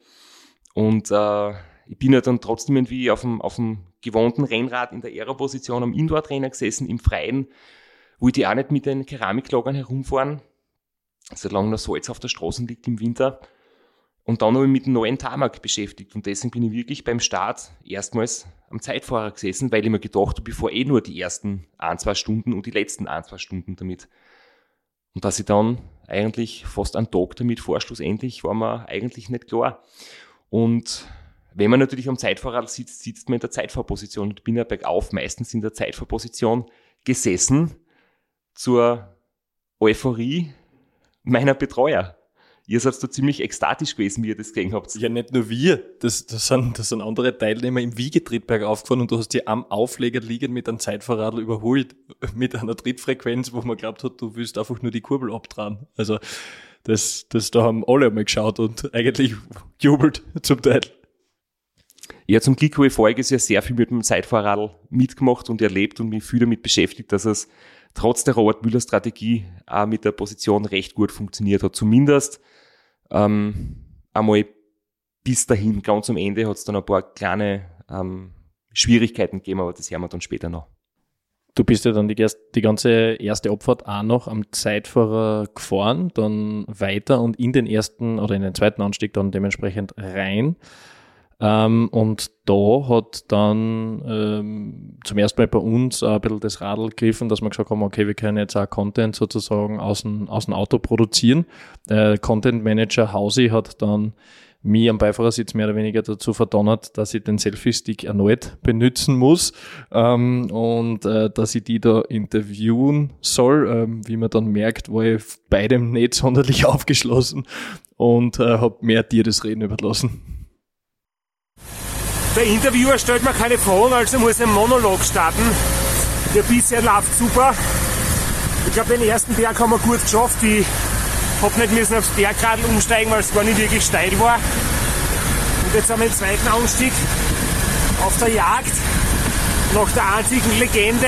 Und äh, ich bin ja dann trotzdem irgendwie auf dem, auf dem gewohnten Rennrad in der Aero-Position am Indoor-Trainer gesessen, im Freien, wo ich die auch nicht mit den Keramiklagern herumfahren, solange noch Salz auf der Straße liegt im Winter. Und dann habe ich mit dem neuen Tarmac beschäftigt und deswegen bin ich wirklich beim Start erstmals am Zeitfahrer gesessen, weil ich mir gedacht habe, bevor eh nur die ersten ein, zwei Stunden und die letzten ein, zwei Stunden damit. Und dass ich dann eigentlich fast einen Tag damit vor, schlussendlich war mir eigentlich nicht klar. Und wenn man natürlich am Zeitfahrrad sitzt, sitzt man in der Zeitfahrposition und bin ja bergauf meistens in der Zeitfahrposition gesessen zur Euphorie meiner Betreuer. Ihr seid da ziemlich ekstatisch gewesen, wie ihr das gesehen habt. Ja, nicht nur wir. Das, das, sind, das sind andere Teilnehmer im Wiegetrittberg aufgefahren und du hast die am Aufleger liegend mit einem Zeitverradl überholt. Mit einer Trittfrequenz, wo man glaubt hat, du willst einfach nur die Kurbel abdrehen. Also, das, das, da haben alle einmal geschaut und eigentlich jubelt zum Teil. Ja, zum Glück habe ich voriges Jahr sehr viel mit dem Zeitfahrradl mitgemacht und erlebt und mich viel damit beschäftigt, dass es trotz der Robert Müller Strategie auch mit der Position recht gut funktioniert hat. Zumindest ähm, einmal bis dahin, ganz am Ende hat es dann ein paar kleine ähm, Schwierigkeiten gegeben, aber das hören wir dann später noch. Du bist ja dann die, die ganze erste Abfahrt auch noch am Zeitfahrer gefahren, dann weiter und in den ersten oder in den zweiten Anstieg dann dementsprechend rein. Ähm, und da hat dann ähm, zum ersten Mal bei uns ein bisschen das Radl gegriffen, dass wir gesagt haben, okay, wir können jetzt auch Content sozusagen aus dem, aus dem Auto produzieren. Der Content Manager Hausi hat dann mich am Beifahrersitz mehr oder weniger dazu verdonnert, dass ich den Selfie-Stick erneut benutzen muss ähm, und äh, dass ich die da interviewen soll. Ähm, wie man dann merkt, war ich beidem nicht sonderlich aufgeschlossen und äh, habe mehr dir das Reden überlassen. Der Interviewer stellt mir keine Fragen, also muss ein Monolog starten. Der bisher läuft super. Ich glaube, den ersten Berg haben wir gut geschafft. Ich hab nicht müssen aufs Bergradl umsteigen, weil es gar nicht wirklich steil war. Und jetzt haben wir den zweiten Anstieg auf der Jagd nach der einzigen Legende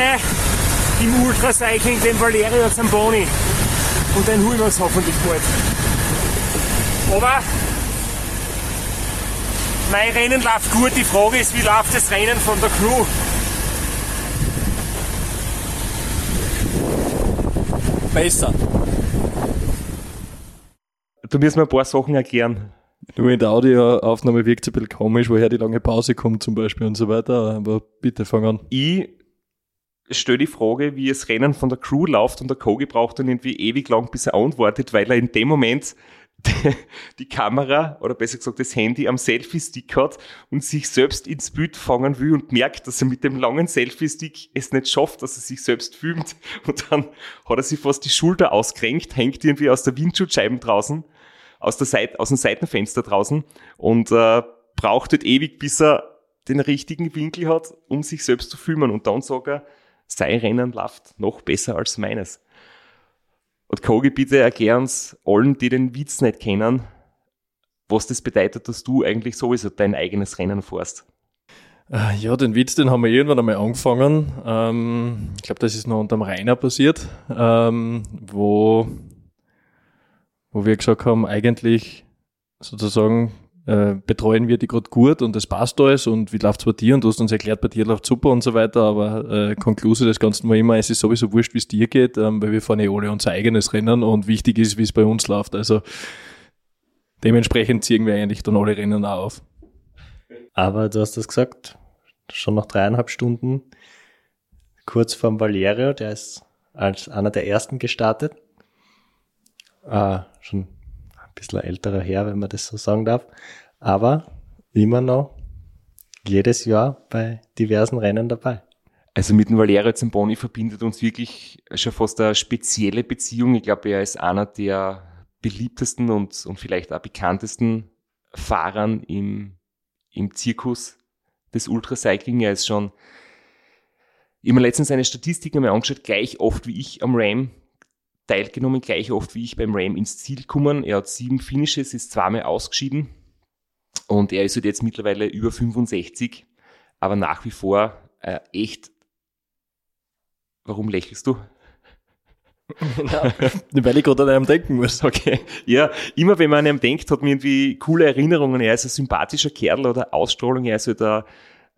im Ultracycling, dem Valerio Zamboni. Und den holen wir uns hoffentlich bald. Aber mein Rennen läuft gut. Die Frage ist, wie läuft das Rennen von der Crew? Besser. Du musst mir ein paar Sachen erklären. Nur in der Audioaufnahme wirkt es ein bisschen komisch, woher die lange Pause kommt zum Beispiel und so weiter. Aber bitte fang an. Ich stelle die Frage, wie das Rennen von der Crew läuft und der Kogi braucht dann irgendwie ewig lang, bis er antwortet, weil er in dem Moment die Kamera oder besser gesagt das Handy am Selfie-Stick hat und sich selbst ins Bild fangen will und merkt, dass er mit dem langen Selfie-Stick es nicht schafft, dass er sich selbst filmt. Und dann hat er sich fast die Schulter ausgerenkt, hängt irgendwie aus der Windschutzscheibe draußen, aus, der Seite, aus dem Seitenfenster draußen und äh, braucht halt ewig, bis er den richtigen Winkel hat, um sich selbst zu filmen. Und dann sagt er, sein Rennen läuft noch besser als meines. Und Kogi, bitte erklär uns allen, die den Witz nicht kennen, was das bedeutet, dass du eigentlich sowieso dein eigenes Rennen fährst. Äh, ja, den Witz, den haben wir irgendwann einmal angefangen. Ähm, ich glaube, das ist noch unterm Rainer passiert, ähm, wo, wo wir gesagt haben, eigentlich sozusagen äh, betreuen wir die gerade gut und das passt alles und wie läuft's bei dir und du hast uns erklärt, bei dir läuft super und so weiter, aber äh, Konklusion des Ganzen war immer, es ist sowieso wurscht, wie es dir geht, ähm, weil wir fahren ja alle unser eigenes Rennen und wichtig ist, wie es bei uns läuft. Also dementsprechend ziehen wir eigentlich dann alle Rennen auch auf. Aber du hast das gesagt, schon nach dreieinhalb Stunden, kurz vorm Valerio, der ist als einer der ersten gestartet. Äh, schon bisschen älterer Herr, wenn man das so sagen darf. Aber immer noch jedes Jahr bei diversen Rennen dabei. Also mit dem Valerio Zamboni verbindet uns wirklich schon fast eine spezielle Beziehung. Ich glaube, er ist einer der beliebtesten und, und vielleicht auch bekanntesten Fahrern im, im Zirkus des Ultracycling. Er ist schon, immer letztens eine Statistik einmal angeschaut, gleich oft wie ich am Ram teilgenommen, gleich oft wie ich beim Ram ins Ziel gekommen. Er hat sieben Finishes, ist zweimal ausgeschieden und er ist halt jetzt mittlerweile über 65, aber nach wie vor äh, echt. Warum lächelst du? ja, weil ich gerade an einem denken muss. Okay. Ja, immer wenn man an einem denkt, hat man irgendwie coole Erinnerungen. Er ist ein sympathischer Kerl oder Ausstrahlung. Er ist halt ein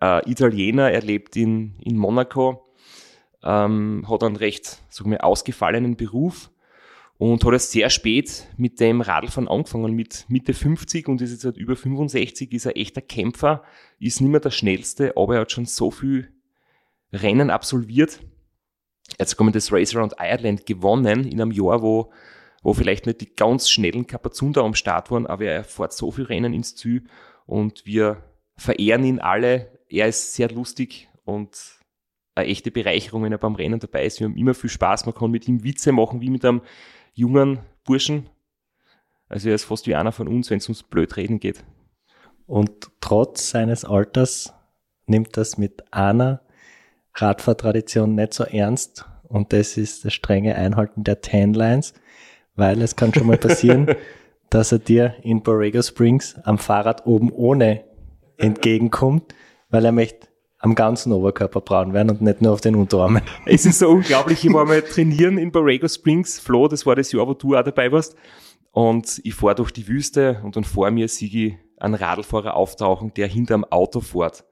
äh, Italiener, er lebt in, in Monaco ähm, hat einen recht sagen wir, ausgefallenen Beruf und hat erst sehr spät mit dem Radlfahren angefangen, mit Mitte 50 und ist jetzt halt über 65, ist ein echter Kämpfer, ist nicht mehr der schnellste, aber er hat schon so viel Rennen absolviert. Jetzt kommen das Race Around Ireland gewonnen in einem Jahr, wo, wo vielleicht nicht die ganz schnellen Kapazunder am Start waren, aber er fährt so viel Rennen ins Ziel und wir verehren ihn alle. Er ist sehr lustig und eine echte Bereicherung, wenn er beim Rennen dabei ist. Wir haben immer viel Spaß, man kann mit ihm Witze machen, wie mit einem jungen Burschen. Also er ist fast wie einer von uns, wenn es ums blöd reden geht. Und trotz seines Alters nimmt das mit einer Radfahrtradition nicht so ernst. Und das ist das strenge Einhalten der Tanlines, weil es kann schon mal passieren, dass er dir in Borrego Springs am Fahrrad oben ohne entgegenkommt, weil er möchte am ganzen Oberkörper braun werden und nicht nur auf den Unterarmen. Es ist so unglaublich, ich war mal trainieren in Borrego Springs, Flo, das war das Jahr, wo du auch dabei warst. Und ich fahre durch die Wüste und dann vor mir sehe ich einen Radlfahrer auftauchen, der hinterm Auto fährt.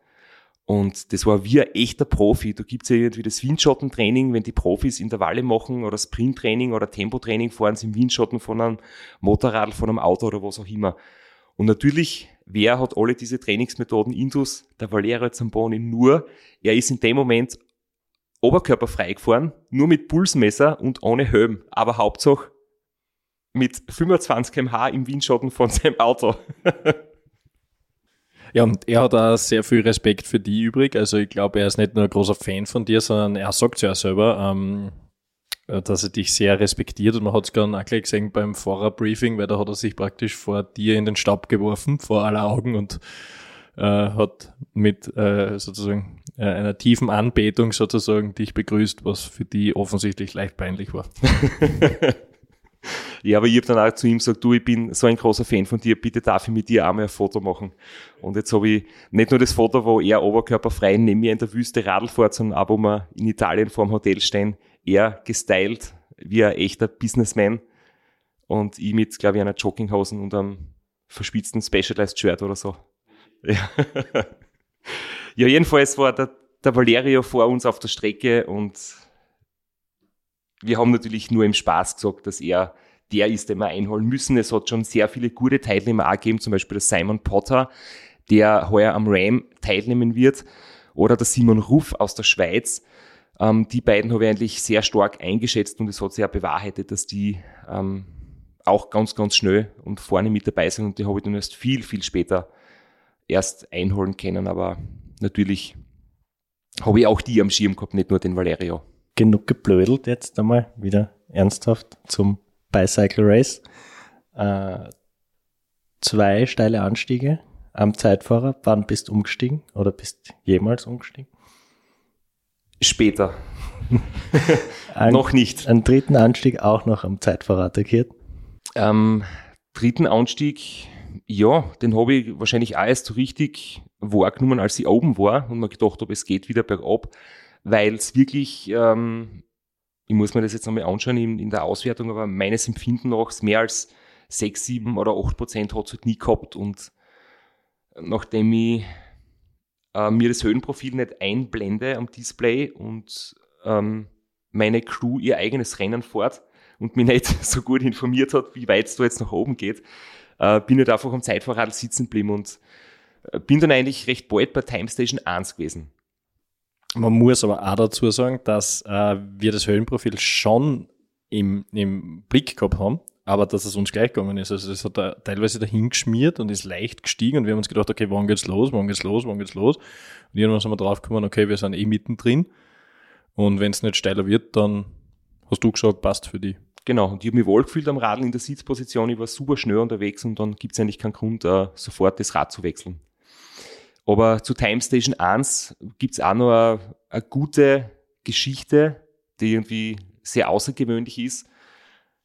Und das war wie ein echter Profi. Da gibt's ja irgendwie das Windschottentraining, wenn die Profis Intervalle machen oder Sprinttraining oder Tempotraining fahren sie im Windschatten von einem Motorrad, von einem Auto oder was auch immer. Und natürlich, wer hat alle diese Trainingsmethoden Indus? Der Valerio Zamboni nur. Er ist in dem Moment oberkörperfrei gefahren, nur mit Pulsmesser und ohne Helm. Aber Hauptsache mit 25 kmh im Windschatten von seinem Auto. Ja, und er hat auch sehr viel Respekt für die übrig. Also ich glaube, er ist nicht nur ein großer Fan von dir, sondern er sagt ja selber, ähm, dass er dich sehr respektiert. Und man hat es dann auch gleich gesehen beim Fahrerbriefing, weil da hat er sich praktisch vor dir in den Staub geworfen, vor aller Augen und äh, hat mit äh, sozusagen äh, einer tiefen Anbetung sozusagen dich begrüßt, was für die offensichtlich leicht peinlich war. Ja, aber ich habe dann auch zu ihm gesagt, du, ich bin so ein großer Fan von dir, bitte darf ich mit dir einmal ein Foto machen. Und jetzt habe ich nicht nur das Foto, wo er oberkörperfrei neben mir in der Wüste Radl fährt, sondern auch, wo wir in Italien vorm Hotel stehen, er gestylt wie ein echter Businessman und ich mit, glaube ich, einer Jogginghosen und einem verspitzten Specialized Shirt oder so. Ja, ja jedenfalls war der, der Valerio vor uns auf der Strecke und wir haben natürlich nur im Spaß gesagt, dass er der ist, den wir einholen müssen. Es hat schon sehr viele gute Teilnehmer auch gegeben, zum Beispiel der Simon Potter, der heuer am Ram teilnehmen wird, oder der Simon Ruff aus der Schweiz. Ähm, die beiden habe ich eigentlich sehr stark eingeschätzt und es hat sich ja bewahrheitet, dass die ähm, auch ganz, ganz schnell und vorne mit dabei sind und die habe ich dann erst viel, viel später erst einholen können, aber natürlich habe ich auch die am Schirm gehabt, nicht nur den Valerio. Genug geblödelt jetzt einmal wieder ernsthaft zum Bicycle Race. Äh, zwei steile Anstiege am Zeitfahrer. Wann bist du umgestiegen oder bist jemals umgestiegen? Später. noch nicht. Einen dritten Anstieg auch noch am Zeitfahrer attackiert? Ähm, dritten Anstieg, ja, den habe ich wahrscheinlich auch erst so richtig wahrgenommen, als ich oben war und mir gedacht habe, es geht wieder bergab, weil es wirklich ähm, ich muss mir das jetzt nochmal anschauen in, in der Auswertung, aber meines Empfinden nach mehr als 6, 7 oder 8 Prozent hat es halt nie gehabt. Und nachdem ich äh, mir das Höhenprofil nicht einblende am Display und ähm, meine Crew ihr eigenes Rennen fährt und mich nicht so gut informiert hat, wie weit es da jetzt nach oben geht, äh, bin ich einfach am Zeitfahrrad sitzen geblieben und äh, bin dann eigentlich recht bald bei Time Station 1 gewesen. Man muss aber auch dazu sagen, dass äh, wir das Höhenprofil schon im, im Blick gehabt haben, aber dass es uns gleich gegangen ist. Also es hat da teilweise dahin geschmiert und ist leicht gestiegen und wir haben uns gedacht, okay, wann geht's los, wann geht's los, wann geht's los? Und irgendwann sind wir drauf gekommen, okay, wir sind eh mittendrin und wenn es nicht steiler wird, dann hast du gesagt, passt für die. Genau, und ich habe mich wohlgefühlt am Radl in der Sitzposition, ich war super schnell unterwegs und dann gibt es eigentlich keinen Grund, uh, sofort das Rad zu wechseln. Aber zu Time Station 1 gibt's auch noch eine gute Geschichte, die irgendwie sehr außergewöhnlich ist.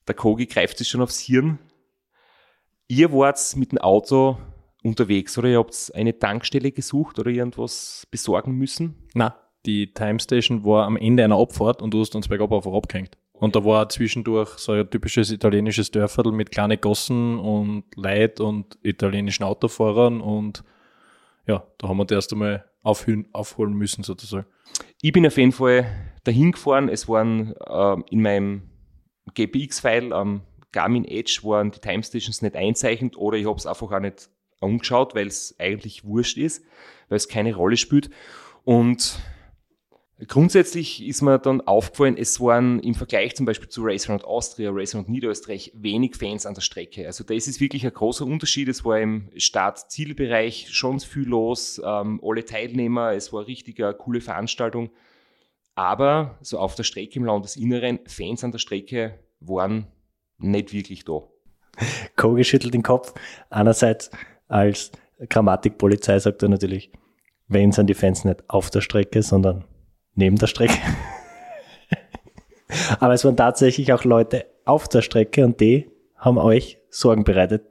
Der Kogi greift sich schon aufs Hirn. Ihr wart mit dem Auto unterwegs oder ihr habt eine Tankstelle gesucht oder irgendwas besorgen müssen? Na, die Time Station war am Ende einer Abfahrt und du hast uns bergab einfach abgehängt. Und da war zwischendurch so ein typisches italienisches Dörferl mit kleinen Gossen und Leid und italienischen Autofahrern und ja, da haben wir das erst einmal aufhören, aufholen müssen sozusagen. Ich bin auf jeden Fall dahin gefahren. Es waren äh, in meinem GPX-File am Garmin Edge waren die Time Stations nicht einzeichnet oder ich habe es einfach auch nicht angeschaut, weil es eigentlich wurscht ist, weil es keine Rolle spielt. Und Grundsätzlich ist mir dann aufgefallen, es waren im Vergleich zum Beispiel zu Racer und Austria, Racer und Niederösterreich wenig Fans an der Strecke. Also das ist wirklich ein großer Unterschied. Es war im Start-Zielbereich schon viel los, ähm, alle Teilnehmer, es war richtig eine coole Veranstaltung. Aber so auf der Strecke im Landesinneren, Fans an der Strecke waren nicht wirklich da. Kogi schüttelt den Kopf. Einerseits als Grammatikpolizei sagt er natürlich, wenn sind die Fans nicht auf der Strecke, sondern neben der Strecke. Aber es waren tatsächlich auch Leute auf der Strecke und die haben euch Sorgen bereitet.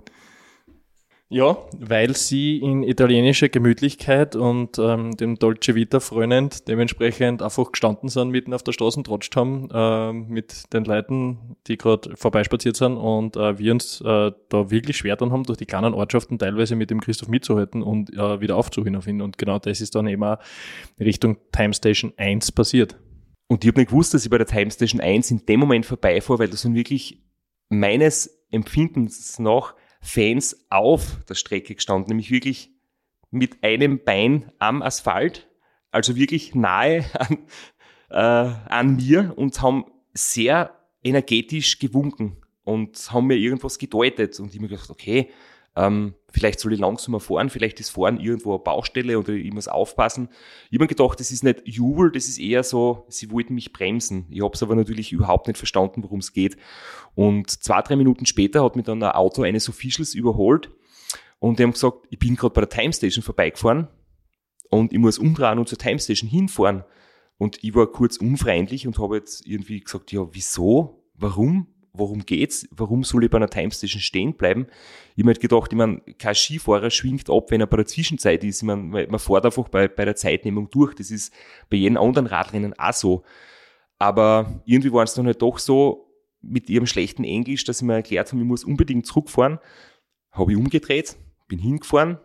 Ja, weil sie in italienischer Gemütlichkeit und ähm, dem Dolce Vita frönend dementsprechend einfach gestanden sind, mitten auf der Straße trotscht haben ähm, mit den Leuten, die gerade vorbeispaziert sind und äh, wir uns äh, da wirklich schwer dann haben, durch die kleinen Ortschaften teilweise mit dem Christoph mitzuhalten und äh, wieder aufzuhören auf ihn. Und genau das ist dann eben auch Richtung Time Station 1 passiert. Und ich habe nicht gewusst, dass ich bei der Time Station 1 in dem Moment vorbeifahre, weil das sind wirklich meines Empfindens nach Fans auf der Strecke gestanden, nämlich wirklich mit einem Bein am Asphalt, also wirklich nahe an, äh, an mir und haben sehr energetisch gewunken und haben mir irgendwas gedeutet. Und ich mir gedacht, okay, ähm, vielleicht soll ich langsamer fahren, vielleicht ist Fahren irgendwo eine Baustelle oder ich muss aufpassen. Ich habe mir gedacht, das ist nicht Jubel, das ist eher so, sie wollten mich bremsen. Ich habe es aber natürlich überhaupt nicht verstanden, worum es geht. Und zwei, drei Minuten später hat mich dann ein Auto eines Officials überholt und die haben gesagt, ich bin gerade bei der Time Station vorbeigefahren und ich muss umdrehen und zur Time Station hinfahren. Und ich war kurz unfreundlich und habe jetzt irgendwie gesagt, ja, wieso? Warum? Worum geht's? Warum soll ich bei einer Time Station stehen bleiben? Ich habe halt gedacht, ich meine, kein Skifahrer schwingt ab, wenn er bei der Zwischenzeit ist. Ich meine, man fährt einfach bei, bei der Zeitnehmung durch. Das ist bei jedem anderen Radrennen auch so. Aber irgendwie waren es dann halt doch so mit ihrem schlechten Englisch, dass sie mir erklärt haben, ich muss unbedingt zurückfahren. Habe ich umgedreht, bin hingefahren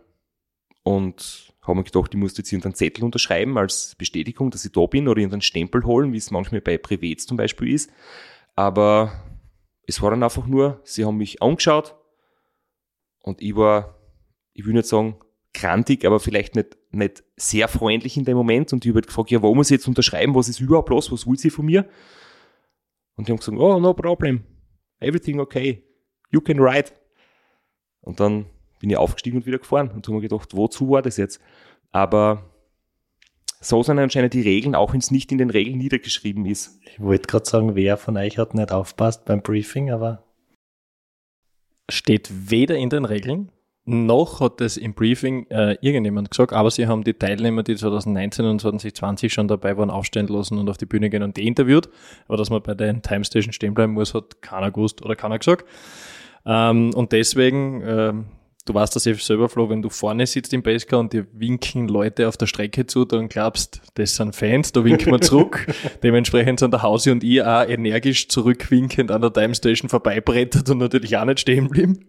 und habe mir gedacht, ich muss jetzt irgendeinen Zettel unterschreiben als Bestätigung, dass ich da bin oder irgendeinen Stempel holen, wie es manchmal bei Privets zum Beispiel ist. Aber es war dann einfach nur, sie haben mich angeschaut und ich war, ich will nicht sagen krantig, aber vielleicht nicht, nicht sehr freundlich in dem Moment und ich habe halt gefragt, ja, wo muss ich jetzt unterschreiben, was ist überhaupt los, was will sie von mir? Und die haben gesagt, oh, no problem, everything okay, you can ride. Und dann bin ich aufgestiegen und wieder gefahren und habe mir gedacht, wozu war das jetzt? Aber so sind anscheinend die Regeln, auch wenn es nicht in den Regeln niedergeschrieben ist. Ich wollte gerade sagen, wer von euch hat nicht aufpasst beim Briefing, aber. Steht weder in den Regeln, noch hat es im Briefing äh, irgendjemand gesagt, aber sie haben die Teilnehmer, die 2019 und 2020 schon dabei waren, aufstehen lassen und auf die Bühne gehen und die interviewt. Aber dass man bei den Time Station stehen bleiben muss, hat keiner gewusst oder keiner gesagt. Ähm, und deswegen ähm, du weißt das ja selber, Flo, wenn du vorne sitzt im Basecar und dir winken Leute auf der Strecke zu, dann glaubst, das sind Fans, da winken wir zurück. Dementsprechend sind der Hausi und ich auch energisch zurückwinkend an der Time Station vorbeibrettert und natürlich auch nicht stehen blieben.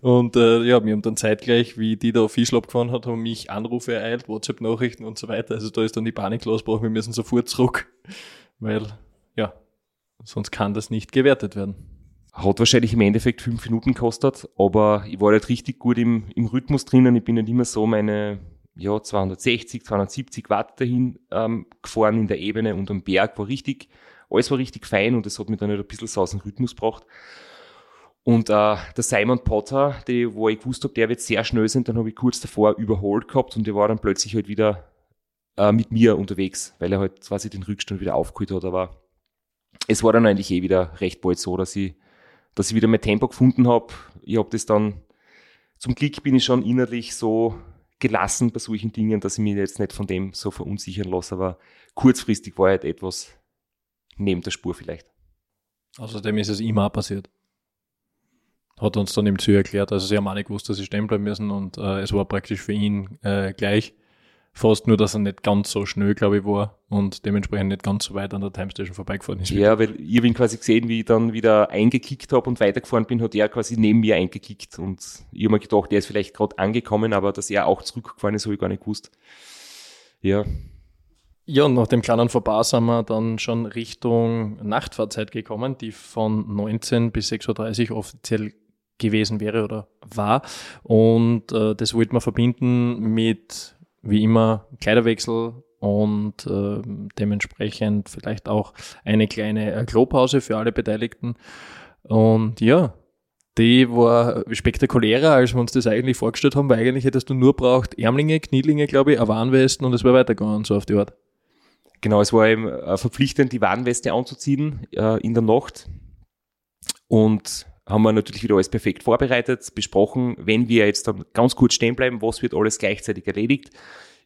Und äh, ja, wir haben dann zeitgleich, wie die da Official abgefahren hat, haben mich Anrufe ereilt, WhatsApp-Nachrichten und so weiter. Also da ist dann die Panik losgebrochen, wir müssen sofort zurück. Weil, ja, sonst kann das nicht gewertet werden. Hat wahrscheinlich im Endeffekt fünf Minuten gekostet, aber ich war halt richtig gut im, im Rhythmus drinnen. Ich bin nicht immer so meine ja, 260, 270 Watt dahin ähm, gefahren in der Ebene und am Berg war richtig, alles war richtig fein und das hat mich dann halt ein bisschen so aus dem Rhythmus gebracht. Und äh, der Simon Potter, die, wo ich gewusst habe, der wird sehr schnell sein, dann habe ich kurz davor überholt gehabt und der war dann plötzlich halt wieder äh, mit mir unterwegs, weil er halt quasi den Rückstand wieder aufgeholt hat. Aber es war dann eigentlich eh wieder recht bald so, dass ich dass ich wieder mein Tempo gefunden habe. Ich habe das dann, zum Glück bin ich schon innerlich so gelassen bei solchen Dingen, dass ich mich jetzt nicht von dem so verunsichern lasse, aber kurzfristig war halt etwas neben der Spur vielleicht. Außerdem ist es auch passiert. Hat uns dann im Zü erklärt. Also sie haben auch nicht gewusst, dass sie stehen bleiben müssen und äh, es war praktisch für ihn äh, gleich. Fast nur, dass er nicht ganz so schnell, glaube ich, war und dementsprechend nicht ganz so weit an der Time Station vorbeigefahren ist. Ja, weil ich habe ihn quasi gesehen, wie ich dann wieder eingekickt habe und weitergefahren bin, hat er quasi neben mir eingekickt und ich habe mir gedacht, der ist vielleicht gerade angekommen, aber dass er auch zurückgefahren ist, habe ich gar nicht gewusst. Ja. Ja, und nach dem kleinen Vorbei sind wir dann schon Richtung Nachtfahrzeit gekommen, die von 19 bis 6.30 Uhr offiziell gewesen wäre oder war. Und äh, das wollte man verbinden mit wie immer Kleiderwechsel und äh, dementsprechend vielleicht auch eine kleine äh, Klopause für alle Beteiligten. Und ja, die war spektakulärer, als wir uns das eigentlich vorgestellt haben, weil eigentlich hättest du nur braucht Ärmlinge, Knielinge, glaube ich, eine Warnwesten und es wäre weitergegangen, so auf die Art. Genau, es war eben äh, verpflichtend, die Warnweste anzuziehen äh, in der Nacht. Und haben wir natürlich wieder alles perfekt vorbereitet, besprochen, wenn wir jetzt dann ganz kurz stehen bleiben, was wird alles gleichzeitig erledigt.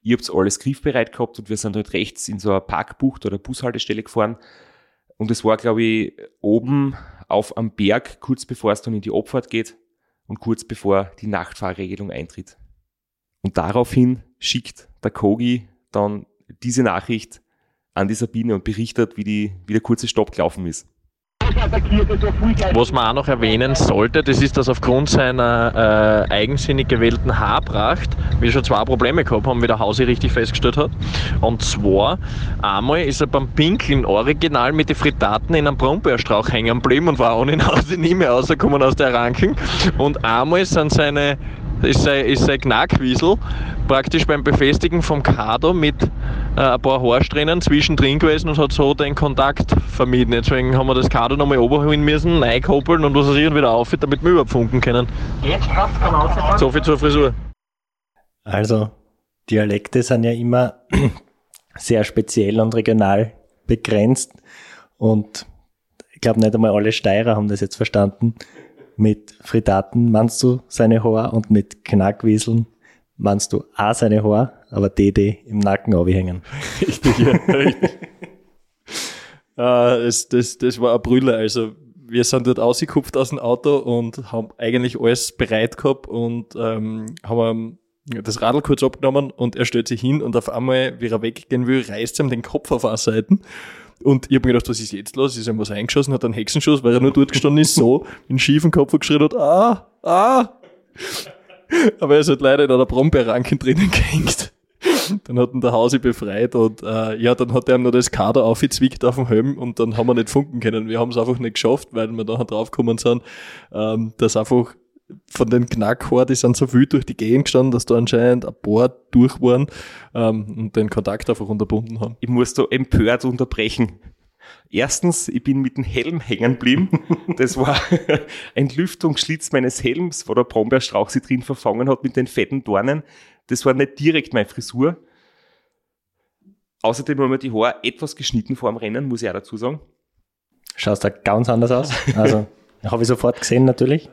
Ihr habt alles griffbereit gehabt und wir sind halt rechts in so eine Parkbucht oder Bushaltestelle gefahren. Und es war, glaube ich, oben auf am Berg, kurz bevor es dann in die Abfahrt geht und kurz bevor die Nachtfahrregelung eintritt. Und daraufhin schickt der Kogi dann diese Nachricht an die Sabine und berichtet, wie, die, wie der kurze Stopp gelaufen ist. Was man auch noch erwähnen sollte, das ist, dass aufgrund seiner äh, eigensinnig gewählten Haarpracht wir schon zwei Probleme gehabt haben, wie der Hausi richtig festgestellt hat. Und zwar, einmal ist er beim Pinkeln original mit den Fritaten in einem Brombeerstrauch hängen geblieben und war ohne Hausi nie mehr rausgekommen aus der Ranken. Und einmal sind seine ist sein, ist sein Knackwiesel praktisch beim Befestigen vom Kader mit äh, ein paar Haarsträhnen zwischendrin gewesen und hat so den Kontakt vermieden. Deswegen haben wir das Kader nochmal oberholen müssen, reinkoppeln und was weiß ich und wieder auf, damit wir überfunken können. Jetzt So viel zur Frisur. Also, Dialekte sind ja immer sehr speziell und regional begrenzt und ich glaube nicht einmal alle Steirer haben das jetzt verstanden. Mit Fritaten meinst du seine Haare und mit Knackwieseln meinst du auch seine Haare, aber die im Nacken aufhängen. Richtig, ja, richtig. uh, das, das, das war ein Brüller. Also wir sind dort ausgekupft aus dem Auto und haben eigentlich alles bereit gehabt und ähm, haben das Radl kurz abgenommen und er stellt sich hin und auf einmal, wie er weggehen will, reißt ihm den Kopf auf eine Seite und ich habe mir gedacht, was ist jetzt los? Ist ihm was eingeschossen, hat einen Hexenschuss, weil er nur dort gestanden ist, so, in schiefen Kopf und geschrien hat, ah, ah. Aber er ist halt leider in einer Brombeerranke drinnen gehängt. Dann hat ihn der Hausi befreit und äh, ja, dann hat er ihm noch das Kader aufgezwickt auf dem Helm und dann haben wir nicht funken können. Wir haben es einfach nicht geschafft, weil wir nachher draufgekommen sind, ähm, dass einfach von den Knackhaar, die sind so viel durch die Gegend gestanden, dass da anscheinend ein paar durch waren ähm, und den Kontakt einfach unterbunden haben. Ich muss da empört unterbrechen. Erstens, ich bin mit dem Helm hängen geblieben. Das war ein Lüftungsschlitz meines Helms, wo der Brombeerstrauch sich drin verfangen hat mit den fetten Dornen. Das war nicht direkt meine Frisur. Außerdem haben wir die Haare etwas geschnitten vor dem Rennen, muss ich auch dazu sagen. Schaust da ganz anders aus. Also, habe ich sofort gesehen natürlich.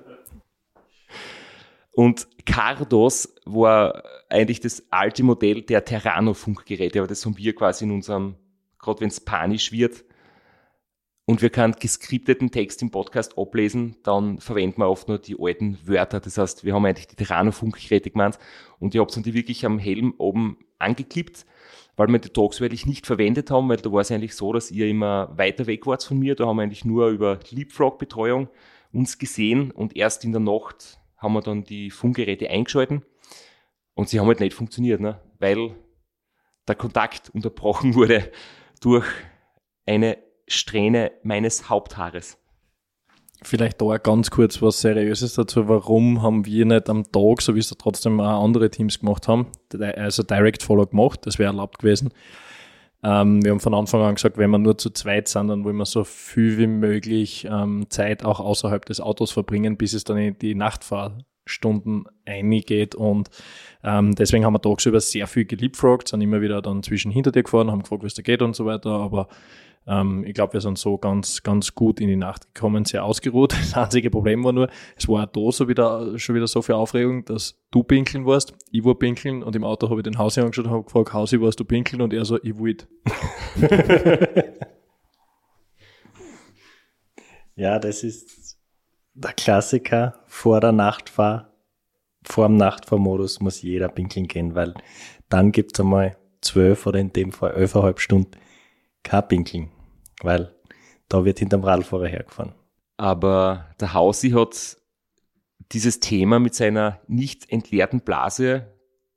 Und Cardos war eigentlich das alte Modell der Terrano-Funkgeräte, aber das haben wir quasi in unserem, gerade wenn es panisch wird und wir keinen geskripteten Text im Podcast ablesen, dann verwenden wir oft nur die alten Wörter. Das heißt, wir haben eigentlich die Terrano-Funkgeräte gemeint und ich habe die wirklich am Helm oben angeklippt, weil wir die tagsweilig nicht verwendet haben, weil da war es eigentlich so, dass ihr immer weiter weg wart von mir. Da haben wir eigentlich nur über Leapfrog-Betreuung uns gesehen und erst in der Nacht haben wir dann die Funkgeräte eingeschalten und sie haben halt nicht funktioniert, ne? weil der Kontakt unterbrochen wurde durch eine Strähne meines Haupthaares. Vielleicht da ganz kurz was Seriöses dazu. Warum haben wir nicht am Tag, so wie es da trotzdem auch andere Teams gemacht haben, also Direct Follow gemacht? Das wäre erlaubt gewesen. Ähm, wir haben von Anfang an gesagt, wenn wir nur zu zweit sind, dann wollen wir so viel wie möglich ähm, Zeit auch außerhalb des Autos verbringen, bis es dann in die Nachtfahrstunden eingeht. Und ähm, deswegen haben wir tagsüber sehr viel geliebfragt, sind immer wieder dann zwischen hinter dir gefahren, haben gefragt, was da geht und so weiter. Aber ähm, ich glaube, wir sind so ganz, ganz gut in die Nacht gekommen, sehr ausgeruht. Das einzige Problem war nur, es war da so wieder, schon wieder so viel Aufregung, dass du pinkeln warst, ich war pinkeln und im Auto habe ich den Hausi angeschaut und habe gefragt, Hausi, warst du pinkeln? Und er so, ich wollte. ja, das ist der Klassiker vor der Nachtfahr. Vor dem Nachtfahrmodus muss jeder pinkeln gehen, weil dann gibt es einmal zwölf oder in dem Fall elfeinhalb Stunden kein Pinkeln weil da wird hinterm Radfahrer hergefahren. Aber der Hausi hat dieses Thema mit seiner nicht entleerten Blase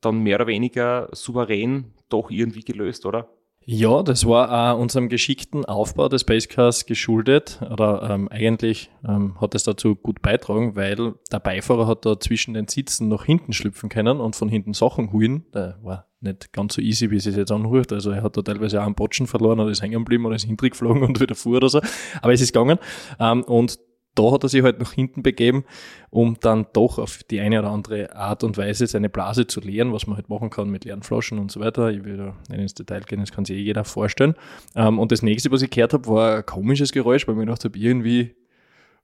dann mehr oder weniger souverän doch irgendwie gelöst, oder? Ja, das war auch unserem geschickten Aufbau des Basecars geschuldet. Oder ähm, eigentlich ähm, hat es dazu gut beitragen, weil der Beifahrer hat da zwischen den Sitzen nach hinten schlüpfen können und von hinten Sachen holen. Der war nicht ganz so easy, wie es sich jetzt anhört. Also er hat da teilweise auch einen Botschen verloren oder ist hängen geblieben oder ist hindurch geflogen und wieder fuhr oder so. Aber es ist gegangen. Ähm, und da hat er sich halt nach hinten begeben, um dann doch auf die eine oder andere Art und Weise seine Blase zu leeren, was man halt machen kann mit leeren Flaschen und so weiter. Ich will da nicht ins Detail gehen, das kann sich eh jeder vorstellen. Ähm, und das nächste, was ich gehört habe, war ein komisches Geräusch, weil mir gedacht habe, irgendwie,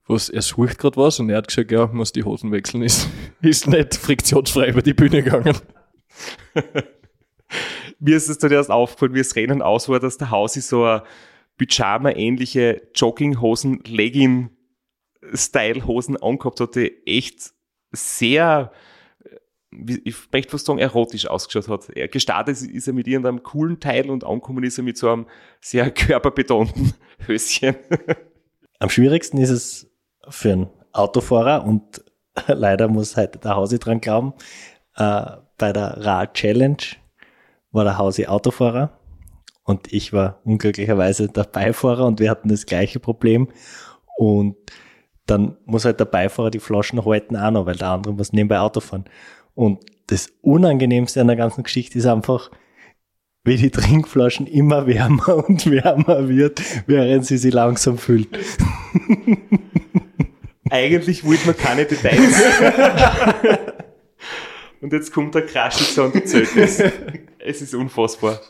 was, er sucht gerade was und er hat gesagt, ja, muss die Hosen wechseln, ist, ist nicht friktionsfrei über die Bühne gegangen. mir ist es dann erst aufgefallen, wie das Rennen aus war, dass der Hausi so eine Pyjama-ähnliche Jogginghosen, Legging-Style-Hosen angehabt hat, die echt sehr, ich möchte fast sagen, erotisch ausgeschaut hat. Er gestartet ist er mit irgendeinem coolen Teil und angekommen ist er mit so einem sehr körperbetonten Höschen. Am schwierigsten ist es für einen Autofahrer und leider muss halt der Hausi dran glauben. Äh, bei der Rad Challenge war der Hausi Autofahrer und ich war unglücklicherweise der Beifahrer und wir hatten das gleiche Problem. Und dann muss halt der Beifahrer die Flaschen halten auch noch, weil der andere muss nebenbei Auto fahren. Und das Unangenehmste an der ganzen Geschichte ist einfach, wie die Trinkflaschen immer wärmer und wärmer wird, während sie sie langsam füllt. Eigentlich wollte man keine Details. und jetzt kommt der Crash und erzählt es. Es ist unfassbar.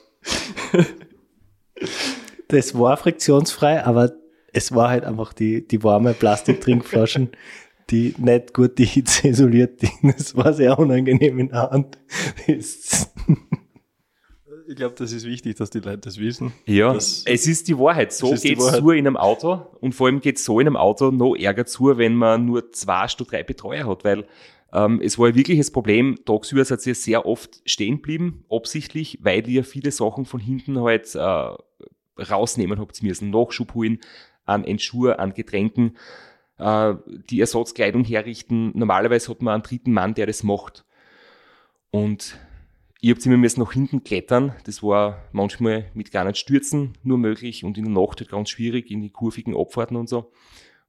Das war friktionsfrei, aber es war halt einfach die, die warme Plastiktrinkflaschen, die nicht gut die Hitze isoliert. Das war sehr unangenehm in der Hand. Ich glaube, das ist wichtig, dass die Leute das wissen. Ja, es ist die Wahrheit. So Es geht's Wahrheit. zu in einem Auto und vor allem geht's so in einem Auto noch ärger zu, wenn man nur zwei statt drei Betreuer hat, weil ähm, es war ja wirklich das Problem, tagsüber seid ihr sehr oft stehen geblieben, absichtlich, weil ihr viele Sachen von hinten halt äh, rausnehmen habt müssen. Nachschub holen an Entschuhe, an Getränken, äh, die Ersatzkleidung herrichten. Normalerweise hat man einen dritten Mann, der das macht. Und ich habt immer müssen nach hinten klettern. Das war manchmal mit gar nicht Stürzen nur möglich und in der Nacht halt ganz schwierig in die kurvigen Abfahrten und so.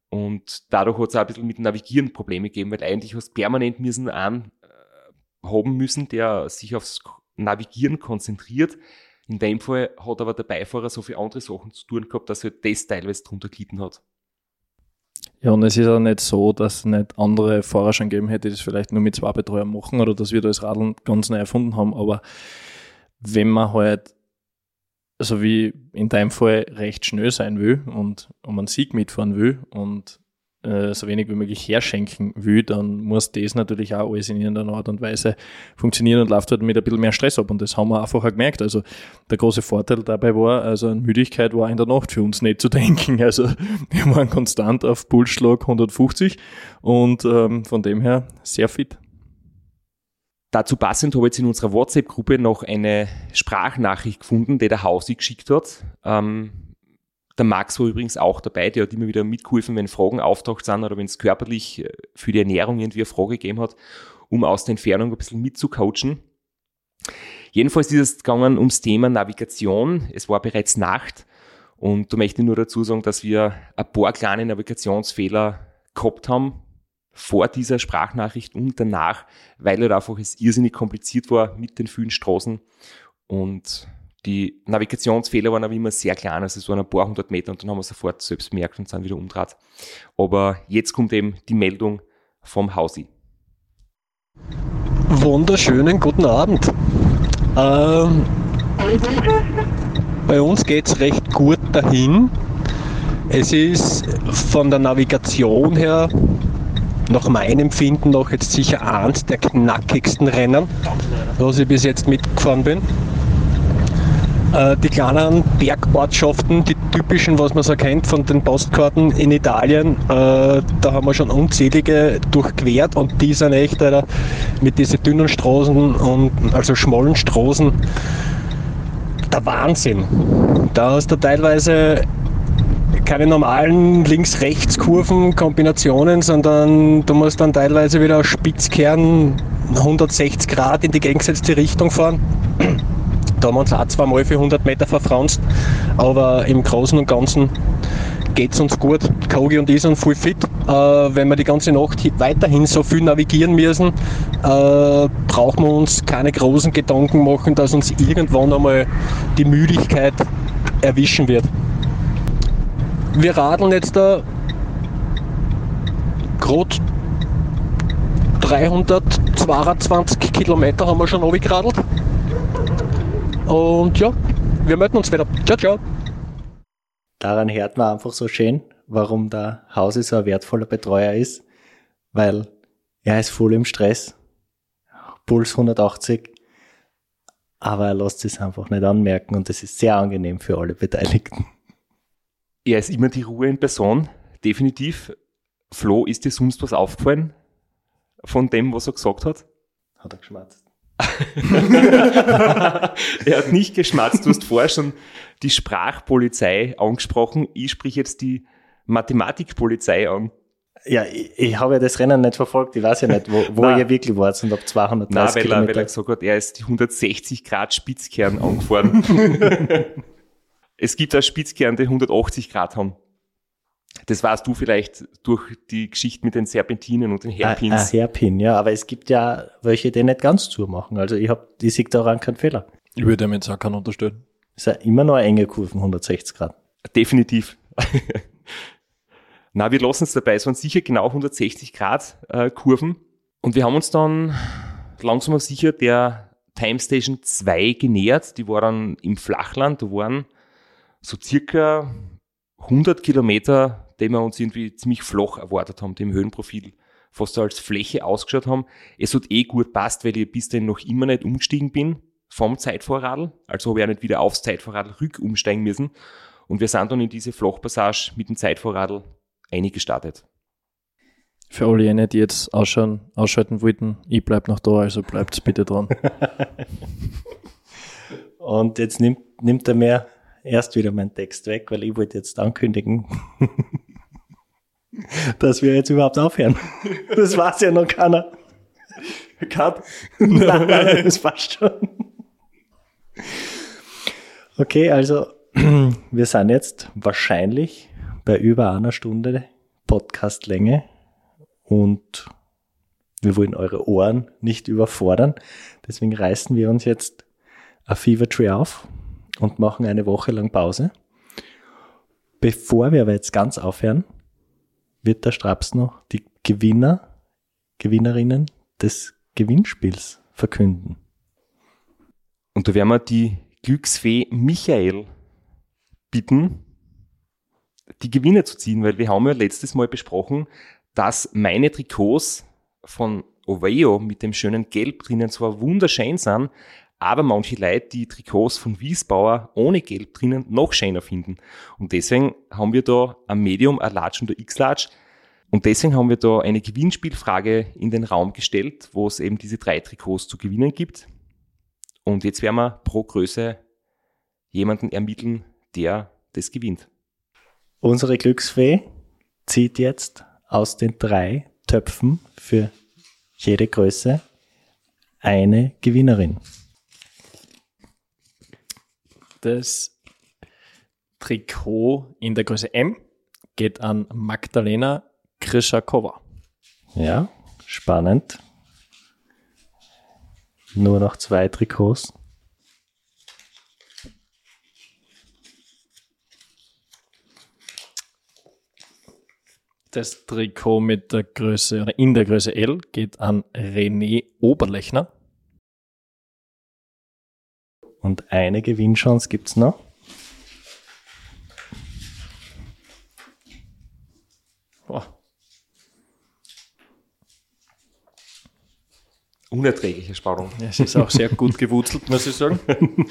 Und dadurch hat es auch ein bisschen mit Navigieren Probleme gegeben, weil eigentlich hast du permanent müssen einen äh, haben müssen, der sich aufs Navigieren konzentriert. In dem Fall hat aber der Beifahrer so viele andere Sachen zu tun gehabt, dass er das teilweise drunter gelitten hat. Ja, und es ist auch nicht so, dass es nicht andere Fahrer schon gegeben hätte, die das vielleicht nur mit zwei Betreuern machen oder dass wir da das Radeln ganz neu erfunden haben. Aber wenn man halt, also wie in deinem Fall, recht schnell sein will und um einen Sieg mitfahren will und äh, so wenig wie möglich herschenken will, dann muss das natürlich auch alles in irgendeiner Art und Weise funktionieren und läuft halt mit ein bisschen mehr Stress ab. Und das haben wir einfach auch gemerkt. Also der große Vorteil dabei war, also an Müdigkeit war in der Nacht für uns nicht zu denken. Also wir waren konstant auf Pulsschlag 150 und ähm, von dem her sehr fit. Dazu passend habe ich jetzt in unserer WhatsApp-Gruppe noch eine Sprachnachricht gefunden, die der Hausi geschickt hat. Ähm, der Max war übrigens auch dabei, der hat immer wieder mitgeholfen, wenn Fragen auftaucht sind oder wenn es körperlich äh, für die Ernährung irgendwie eine Frage gegeben hat, um aus der Entfernung ein bisschen mitzucoachen. Jedenfalls ist es gegangen ums Thema Navigation. Es war bereits Nacht und da möchte ich nur dazu sagen, dass wir ein paar kleine Navigationsfehler gehabt haben vor dieser Sprachnachricht und danach, weil halt einfach es irrsinnig kompliziert war mit den vielen Straßen und die Navigationsfehler waren aber immer sehr klein, also es waren ein paar hundert Meter und dann haben wir sofort selbst bemerkt und sind wieder umdraht. Aber jetzt kommt eben die Meldung vom Hausi. Wunderschönen guten Abend. Ähm, bei uns geht es recht gut dahin. Es ist von der Navigation her nach meinem Empfinden noch jetzt sicher eins der knackigsten Rennen, was ich bis jetzt mitgefahren bin. Äh, Die kleinen Bergortschaften, die typischen, was man so kennt von den Postkarten in Italien, äh, da haben wir schon unzählige durchquert und die sind echt mit diesen dünnen Straßen und also schmalen Straßen der Wahnsinn. Da hast du teilweise keine normalen Links-Rechts-Kurven, Kombinationen, sondern du musst dann teilweise wieder Spitzkern 160 Grad in die gegengesetzte Richtung fahren. Da haben wir uns auch zweimal für 100 Meter verfranst, aber im Großen und Ganzen geht es uns gut. Kogi und ich sind voll fit. Äh, wenn wir die ganze Nacht hi- weiterhin so viel navigieren müssen, äh, brauchen wir uns keine großen Gedanken machen, dass uns irgendwann einmal die Müdigkeit erwischen wird. Wir radeln jetzt da gerade 322 Kilometer haben wir schon runtergeradelt. Und ja, wir melden uns wieder. Ciao, ciao. Daran hört man einfach so schön, warum der Hause so ein wertvoller Betreuer ist, weil er ist voll im Stress, Puls 180, aber er lässt es einfach nicht anmerken und das ist sehr angenehm für alle Beteiligten. Er ist immer die Ruhe in Person, definitiv. Flo, ist dir sonst was aufgefallen von dem, was er gesagt hat? Hat er geschmatzt. er hat nicht geschmatzt. Du hast vorher schon die Sprachpolizei angesprochen. Ich sprich jetzt die Mathematikpolizei an. Ja, ich, ich habe ja das Rennen nicht verfolgt. Ich weiß ja nicht, wo, wo ihr wirklich wart und ab 230 Nein, weil er, Kilometer. weil er gesagt hat, er ist die 160 Grad Spitzkern angefahren. es gibt auch Spitzkern, die 180 Grad haben. Das weißt du vielleicht durch die Geschichte mit den Serpentinen und den Ah, ah, Hairpins. Hairpin, ja, aber es gibt ja welche, die nicht ganz zumachen. Also ich habe, ich sehe daran keinen Fehler. Ich würde ihm jetzt auch keinen unterstellen. Es ist ja immer noch eine enge Kurven, 160 Grad. Definitiv. Na, wir lassen es dabei. Es waren sicher genau 160 Grad äh, Kurven. Und wir haben uns dann langsam aber sicher der Time Station 2 genähert. Die war dann im Flachland. Da waren so circa 100 Kilometer, die wir uns irgendwie ziemlich flach erwartet haben, die im Höhenprofil fast als Fläche ausgeschaut haben. Es hat eh gut passt, weil ich bis dahin noch immer nicht umgestiegen bin vom Zeitvorradl. Also habe ich auch nicht wieder aufs Zeitvorradl rück umsteigen müssen. Und wir sind dann in diese Flachpassage mit dem Zeitvorradl eingestartet. Für alle jene, die jetzt ausschauen, ausschalten wollten, ich bleib noch da, also bleibt bitte dran. Und jetzt nimmt, nimmt er mir erst wieder meinen Text weg, weil ich wollte jetzt ankündigen, dass wir jetzt überhaupt aufhören. Das weiß ja noch keiner. Cut. Nein, nein, das passt schon. Okay, also wir sind jetzt wahrscheinlich bei über einer Stunde Podcastlänge und wir wollen eure Ohren nicht überfordern. Deswegen reißen wir uns jetzt ein Fever Tree auf und machen eine Woche lang Pause. Bevor wir aber jetzt ganz aufhören, wird der Straps noch die Gewinner, Gewinnerinnen des Gewinnspiels verkünden. Und da werden wir die Glücksfee Michael bitten, die Gewinne zu ziehen, weil wir haben ja letztes Mal besprochen, dass meine Trikots von Oveo mit dem schönen Gelb drinnen zwar wunderschön sind, aber manche Leute die Trikots von Wiesbauer ohne Gelb drinnen noch schöner finden. Und deswegen haben wir da ein Medium, ein Large und ein X-Large. Und deswegen haben wir da eine Gewinnspielfrage in den Raum gestellt, wo es eben diese drei Trikots zu gewinnen gibt. Und jetzt werden wir pro Größe jemanden ermitteln, der das gewinnt. Unsere Glücksfee zieht jetzt aus den drei Töpfen für jede Größe eine Gewinnerin. Das Trikot in der Größe M geht an Magdalena Krischakova. Ja, spannend. Nur noch zwei Trikots. Das Trikot mit der Größe oder in der Größe L geht an René Oberlechner. Und eine Gewinnchance gibt's noch. Boah, Unerträgliche Spannung. es ist auch sehr gut gewurzelt, muss ich sagen.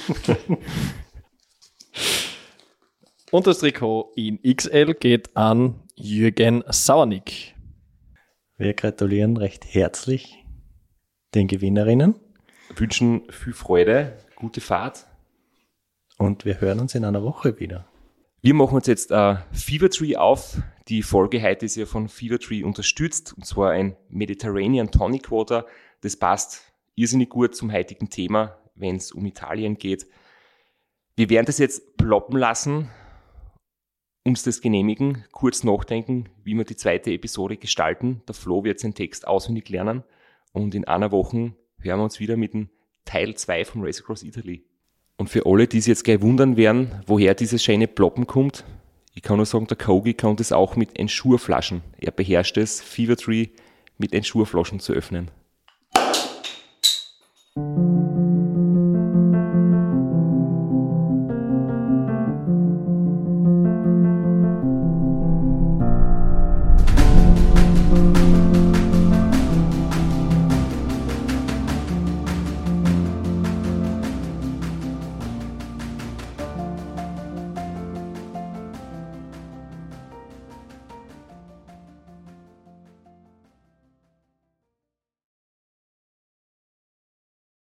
Und das Trikot in XL geht an Jürgen Sauernick. Wir gratulieren recht herzlich den Gewinnerinnen Wünschen viel Freude, gute Fahrt. und wir hören uns in einer Woche wieder. Wir machen uns jetzt äh, Fever Tree auf. Die Folge heute ist ja von Fever Tree unterstützt, und zwar ein Mediterranean Tonic Water. Das passt irrsinnig gut zum heutigen Thema, wenn es um Italien geht. Wir werden das jetzt ploppen lassen, uns das genehmigen, kurz nachdenken, wie wir die zweite Episode gestalten. Der Flo wird seinen Text auswendig lernen und in einer Woche hören wir uns wieder mit dem Teil 2 vom Race Across Italy. Und für alle, die sich jetzt gleich wundern werden, woher dieses schöne Ploppen kommt, Ich kann nur sagen, der Kogi kann das auch mit Ensure-Flaschen. Er beherrscht es, Fever Tree mit Ensure-Flaschen zu öffnen.